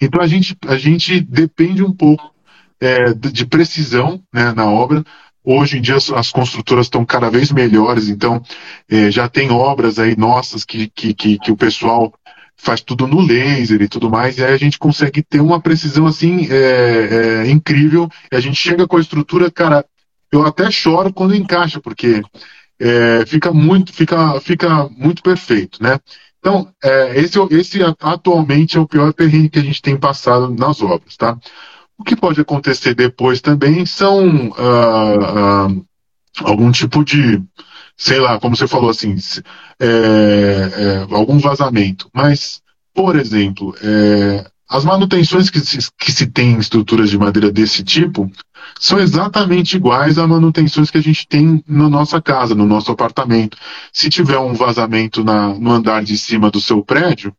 Então a gente, a gente depende um pouco é, de precisão né, na obra. Hoje em dia as, as construtoras estão cada vez melhores, então é, já tem obras aí nossas que, que, que, que, o pessoal faz tudo no laser e tudo mais, e aí a gente consegue ter uma precisão assim é, é, incrível. E a gente chega com a estrutura, cara, eu até choro quando encaixa, porque é, fica muito, fica, fica muito perfeito, né? Então, é, esse, esse atualmente é o pior perrengue que a gente tem passado nas obras, tá? O que pode acontecer depois também são ah, ah, algum tipo de, sei lá, como você falou assim, é, é, algum vazamento. Mas, por exemplo, é, as manutenções que se, que se tem em estruturas de madeira desse tipo são exatamente iguais a manutenções que a gente tem na nossa casa, no nosso apartamento. Se tiver um vazamento na, no andar de cima do seu prédio,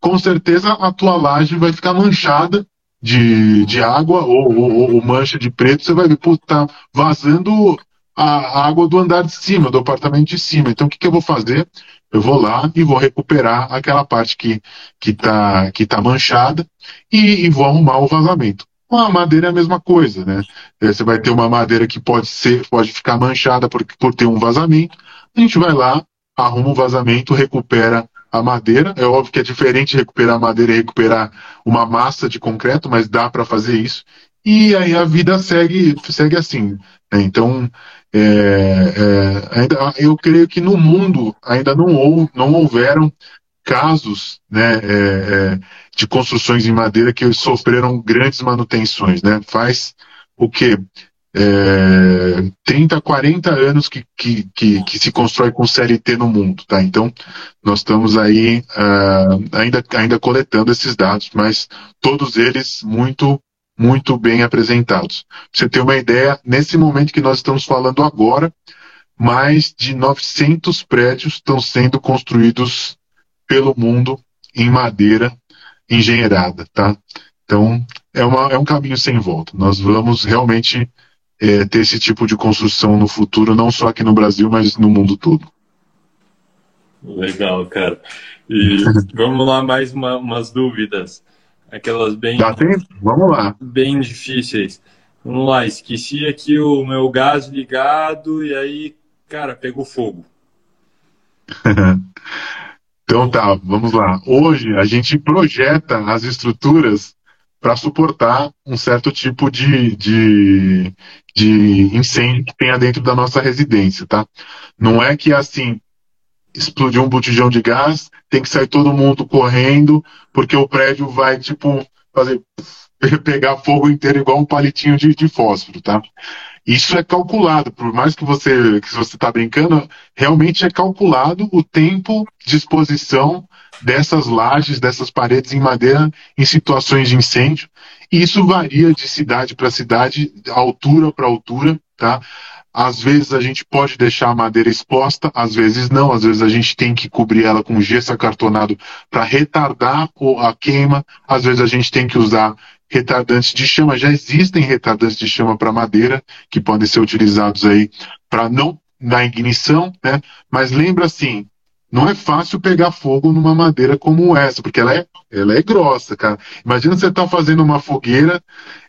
com certeza a tua laje vai ficar manchada de, de água ou, ou, ou mancha de preto. Você vai ver, pô, tá vazando a água do andar de cima, do apartamento de cima. Então o que, que eu vou fazer? eu vou lá e vou recuperar aquela parte que que está que tá manchada e, e, vou arrumar o vazamento. Com a madeira é a mesma coisa, né? É, você vai ter uma madeira que pode ser pode ficar manchada por, por ter um vazamento. A gente vai lá, arruma o vazamento, recupera a madeira. É óbvio que é diferente recuperar madeira e recuperar uma massa de concreto, mas dá para fazer isso. E aí a vida segue segue assim. Né? Então é, é, ainda, eu creio que no mundo ainda não, não houveram casos né, é, é, de construções em madeira que sofreram grandes manutenções. Né? Faz o que? É, 30, 40 anos que, que, que, que, se constrói com CLT no mundo. Tá? Então, nós estamos aí uh, ainda, ainda coletando esses dados, mas todos eles muito muito bem apresentados. Pra você ter uma ideia, nesse momento que nós estamos falando agora, mais de 900 prédios estão sendo construídos pelo mundo em madeira engenheirada, tá? Então, é, uma, é um caminho sem volta. Nós vamos realmente é, ter esse tipo de construção no futuro, não só aqui no Brasil, mas no mundo todo. Legal, cara. E vamos lá, mais uma, umas dúvidas. Aquelas bem. Dá tempo? Vamos lá. Bem difíceis. Vamos lá, esqueci aqui o meu gás ligado e aí, cara, pegou fogo. então tá, vamos lá. Hoje a gente projeta as estruturas para suportar um certo tipo de, de, de incêndio que tenha dentro da nossa residência, tá? Não é que assim, explodiu um botijão de gás, tem que sair todo mundo correndo, porque o prédio vai, tipo, fazer pegar fogo inteiro igual um palitinho de, de fósforo, tá? Isso é calculado, por mais que você que você está brincando, realmente é calculado o tempo de exposição dessas lajes, dessas paredes em madeira em situações de incêndio. E isso varia de cidade para cidade, altura para altura, tá? Às vezes a gente pode deixar a madeira exposta, às vezes não, às vezes a gente tem que cobrir ela com gesso acartonado para retardar a queima, às vezes a gente tem que usar retardantes de chama. Já existem retardantes de chama para madeira que podem ser utilizados aí para não na ignição, né? Mas lembra assim, não é fácil pegar fogo numa madeira como essa, porque ela é, ela é grossa, cara. Imagina você tá fazendo uma fogueira,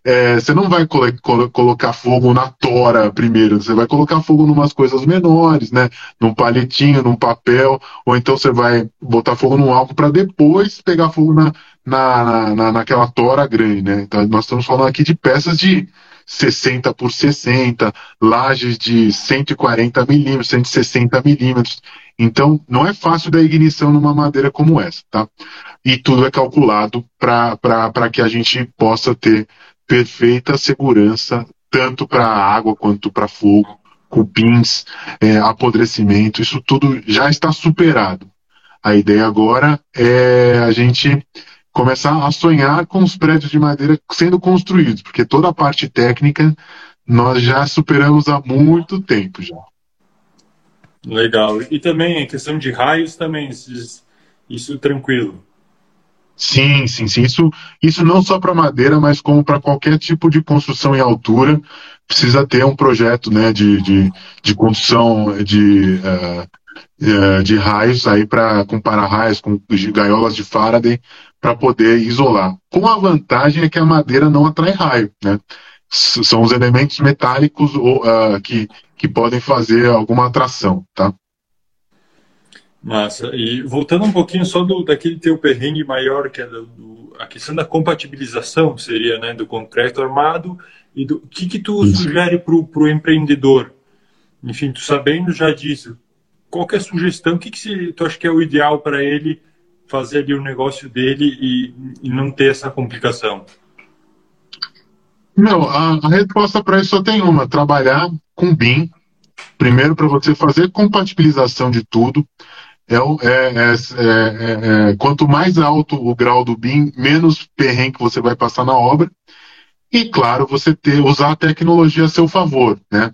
é, você não vai colo colo colocar fogo na tora primeiro, você vai colocar fogo em umas coisas menores, né? Num palitinho, num papel, ou então você vai botar fogo no álcool para depois pegar fogo na, na, na, naquela tora grande, né? Então nós estamos falando aqui de peças de 60 por 60, lajes de 140 milímetros, 160 milímetros. Então, não é fácil da ignição numa madeira como essa, tá? E tudo é calculado para que a gente possa ter perfeita segurança, tanto para água quanto para fogo, cupins, é, apodrecimento, isso tudo já está superado. A ideia agora é a gente começar a sonhar com os prédios de madeira sendo construídos, porque toda a parte técnica nós já superamos há muito tempo já. Legal. E também a questão de raios também, isso tranquilo. Sim, sim, sim. Isso, isso não só para madeira, mas como para qualquer tipo de construção em altura, precisa ter um projeto né, de, de, de construção de, uh, de raios aí para comparar raios com gaiolas de Faraday para poder isolar. Com a vantagem é que a madeira não atrai raio, né? são os elementos metálicos uh, que, que podem fazer alguma atração, tá? Massa. E voltando um pouquinho só do, daquele teu perrengue maior, que é do, do, a questão da compatibilização, seria, né, do concreto armado, e do que que tu Isso. sugere para o empreendedor? Enfim, tu sabendo já disso, qual é a sugestão, o que, que se, tu acha que é o ideal para ele fazer ali o negócio dele e, e não ter essa complicação? Não, a, a resposta para isso só tem uma: trabalhar com BIM. Primeiro, para você fazer compatibilização de tudo. É, é, é, é, quanto mais alto o grau do BIM, menos perrengue você vai passar na obra. E, claro, você ter, usar a tecnologia a seu favor. Né?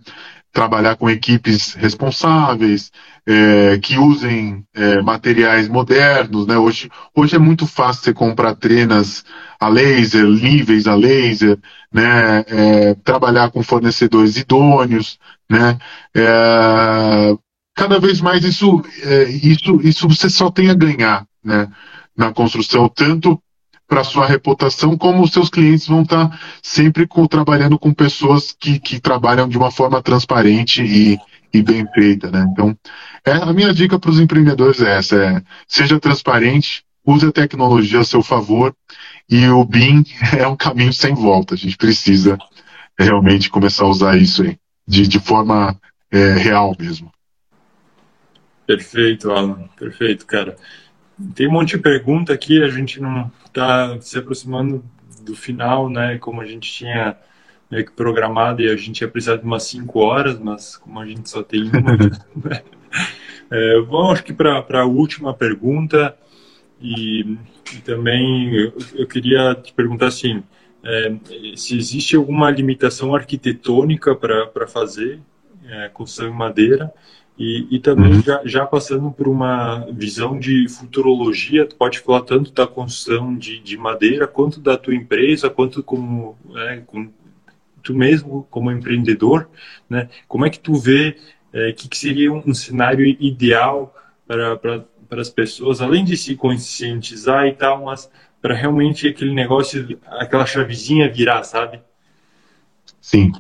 Trabalhar com equipes responsáveis, é, que usem é, materiais modernos. Né? Hoje, hoje é muito fácil você comprar trenas a laser, níveis a laser, né? É, trabalhar com fornecedores idôneos. Né? É, cada vez mais isso, é, isso, isso você só tem a ganhar né? na construção, tanto para sua reputação, como os seus clientes vão estar tá sempre com, trabalhando com pessoas que, que trabalham de uma forma transparente e, e bem feita, né? Então, é, a minha dica para os empreendedores é essa: é, seja transparente, use a tecnologia a seu favor e o BIM é um caminho sem volta. A gente precisa realmente começar a usar isso aí, de, de forma é, real mesmo. Perfeito, Alan. Perfeito, cara. Tem um monte de pergunta aqui, a gente não está se aproximando do final, né? Como a gente tinha meio que programado e a gente ia precisar de umas 5 horas, mas como a gente só tem uma, né? É, vamos, acho que para a última pergunta, e, e também eu, eu, queria te perguntar assim, é, se existe alguma limitação arquitetônica para fazer é, construção em madeira, e, e também uhum. já, já, passando por uma visão de futurologia, tu pode falar tanto da construção de, de madeira, quanto da tua empresa, quanto como, é, com, tu mesmo como empreendedor, né? Como é que tu vê é, que, que seria um, um cenário ideal para, para, para as pessoas, além de se conscientizar e tal, mas para realmente aquele negócio, aquela chavezinha virar, sabe? Sim.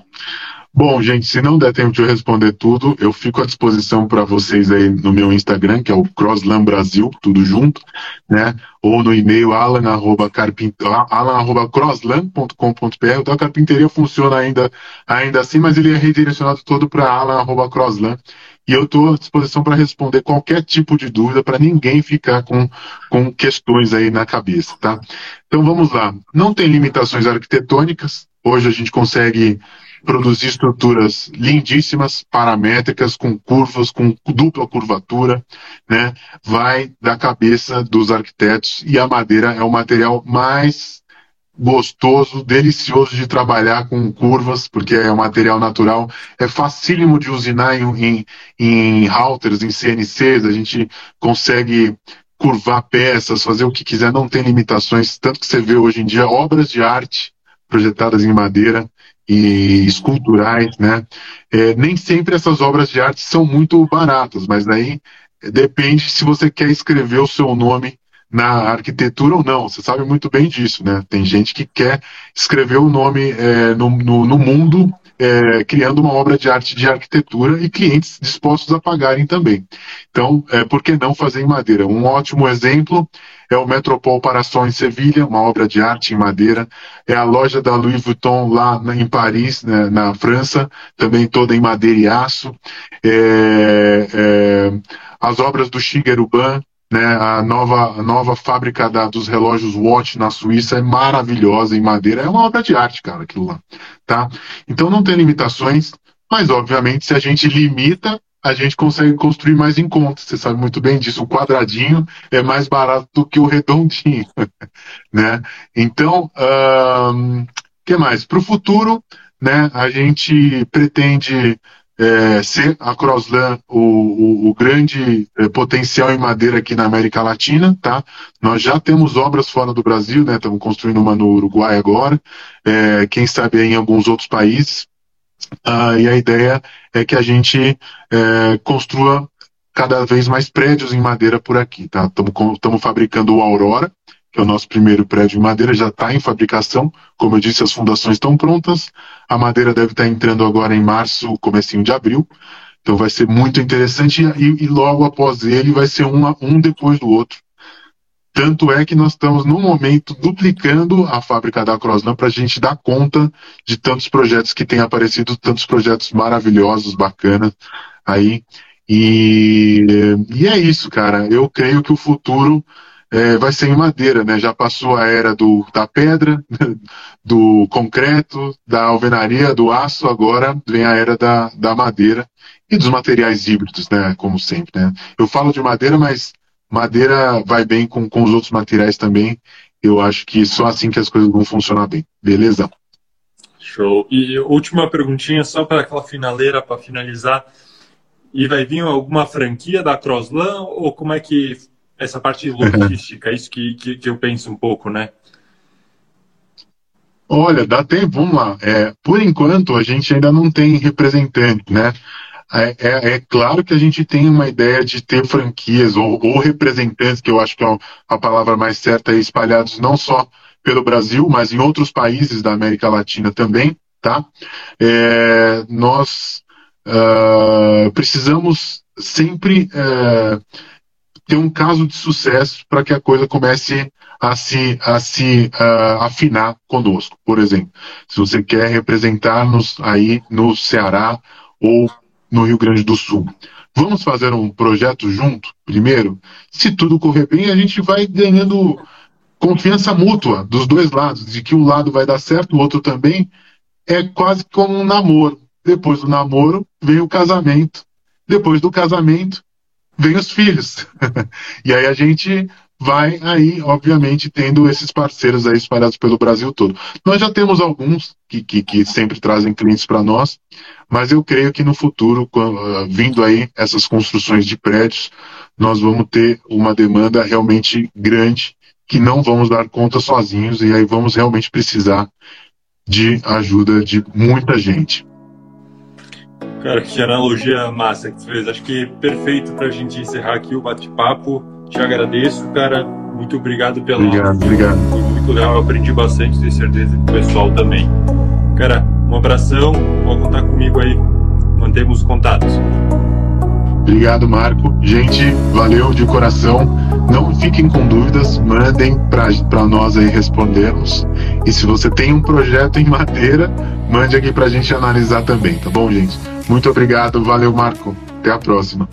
Bom, gente, se não der tempo de eu responder tudo, eu fico à disposição para vocês aí no meu Instagram, que é o Crossland Brasil, tudo junto, né? Ou no e-mail alan@crossland.com.br. O da carpinteria funciona ainda ainda assim, mas ele é redirecionado todo para alan@crossland. E eu estou à disposição para responder qualquer tipo de dúvida, para ninguém ficar com, com questões aí na cabeça, tá? Então vamos lá. Não tem limitações arquitetônicas. Hoje a gente consegue produzir estruturas lindíssimas, paramétricas, com curvas, com dupla curvatura, né? Vai da cabeça dos arquitetos e a madeira é o material mais gostoso, delicioso de trabalhar com curvas, porque é um material natural, é facílimo de usinar em, em, em routers, em CNCs, a gente consegue curvar peças, fazer o que quiser, não tem limitações, tanto que você vê hoje em dia obras de arte projetadas em madeira e esculturais, né? É, nem sempre essas obras de arte são muito baratas, mas daí depende se você quer escrever o seu nome na arquitetura ou não. Você sabe muito bem disso, né? Tem gente que quer escrever o nome é, no, no, no, mundo é, criando uma obra de arte de arquitetura e clientes dispostos a pagarem também. Então, é, por que não fazer em madeira? Um ótimo exemplo é o Metropol Paração em Sevilha, uma obra de arte em madeira. É a loja da Louis Vuitton lá em Paris, né, na França, também toda em madeira e aço. É, é, as obras do Shigeru Ban, né, a nova, a nova fábrica da, dos relógios Watch na Suíça é maravilhosa em madeira. É uma obra de arte, cara, aquilo lá. Tá? Então não tem limitações, mas obviamente se a gente limita, a gente consegue construir mais em conta. Você sabe muito bem disso. O quadradinho é mais barato do que o redondinho. né? Então, o que mais? Para o futuro, né, a gente pretende é, ser a Crosslan o, o, o grande é, potencial em madeira aqui na América Latina, tá? Nós já temos obras fora do Brasil, né? Estamos construindo uma no Uruguai agora, é, quem sabe em alguns outros países. Ah, e a ideia é que a gente é, construa cada vez mais prédios em madeira por aqui, tá? Estamos fabricando o Aurora, que é o nosso primeiro prédio em madeira, já está em fabricação. Como eu disse, as fundações estão prontas. A madeira deve estar tá entrando agora em março, comecinho de abril. Então vai ser muito interessante e, e logo após ele vai ser um, um depois do outro. Tanto é que nós estamos, no momento, duplicando a fábrica da Crossland para a gente dar conta de tantos projetos que têm aparecido, tantos projetos maravilhosos, bacanas aí. E, e é isso, cara. Eu creio que o futuro é, vai ser em madeira, né? Já passou a era do, da pedra, do concreto, da alvenaria, do aço, agora vem a era da, da madeira e dos materiais híbridos, né? Como sempre, né? Eu falo de madeira, mas madeira vai bem com, com os outros materiais também. Eu acho que só assim que as coisas vão funcionar bem. Beleza? Show. E última perguntinha, só para aquela finaleira, para finalizar. E vai vir alguma franquia da Crosslan ou como é que essa parte logística, é isso que, que, que, eu penso um pouco, né? Olha, dá tempo, vamos lá. É, por enquanto, a gente ainda não tem representante, né? É, é, é, claro que a gente tem uma ideia de ter franquias ou, ou representantes, que eu acho que é a palavra mais certa, espalhados não só pelo Brasil, mas em outros países da América Latina também, tá? É, nós uh, precisamos sempre uh, ter um caso de sucesso para que a coisa comece a se, a se uh, afinar conosco. Por exemplo, se você quer representar-nos aí no Ceará ou no Rio Grande do Sul. Vamos fazer um projeto junto, primeiro? Se tudo correr bem, a gente vai ganhando confiança mútua dos dois lados, de que um lado vai dar certo, o outro também. É quase como um namoro. Depois do namoro, vem o casamento. Depois do casamento, vem os filhos. e aí a gente vai aí, obviamente, tendo esses parceiros aí espalhados pelo Brasil todo. Nós já temos alguns que, que, que sempre trazem clientes para nós, mas eu creio que no futuro, uh, vindo aí essas construções de prédios, nós vamos ter uma demanda realmente grande que não vamos dar conta sozinhos e aí vamos realmente precisar de ajuda de muita gente. Cara, que analogia massa que tu fez. Acho que é perfeito para a gente encerrar aqui o bate-papo. Te agradeço, cara. Muito obrigado pela. Obrigado, obrigado. Foi muito legal, eu aprendi bastante, tenho certeza que o pessoal também. Cara, um abração, pode contar comigo aí. Mantemos contatos. Obrigado, Marco. Gente, valeu de coração. Não fiquem com dúvidas, mandem para nós aí respondermos. E se você tem um projeto em madeira, mande aqui para a gente analisar também, tá bom, gente? Muito obrigado, valeu, Marco. Até a próxima.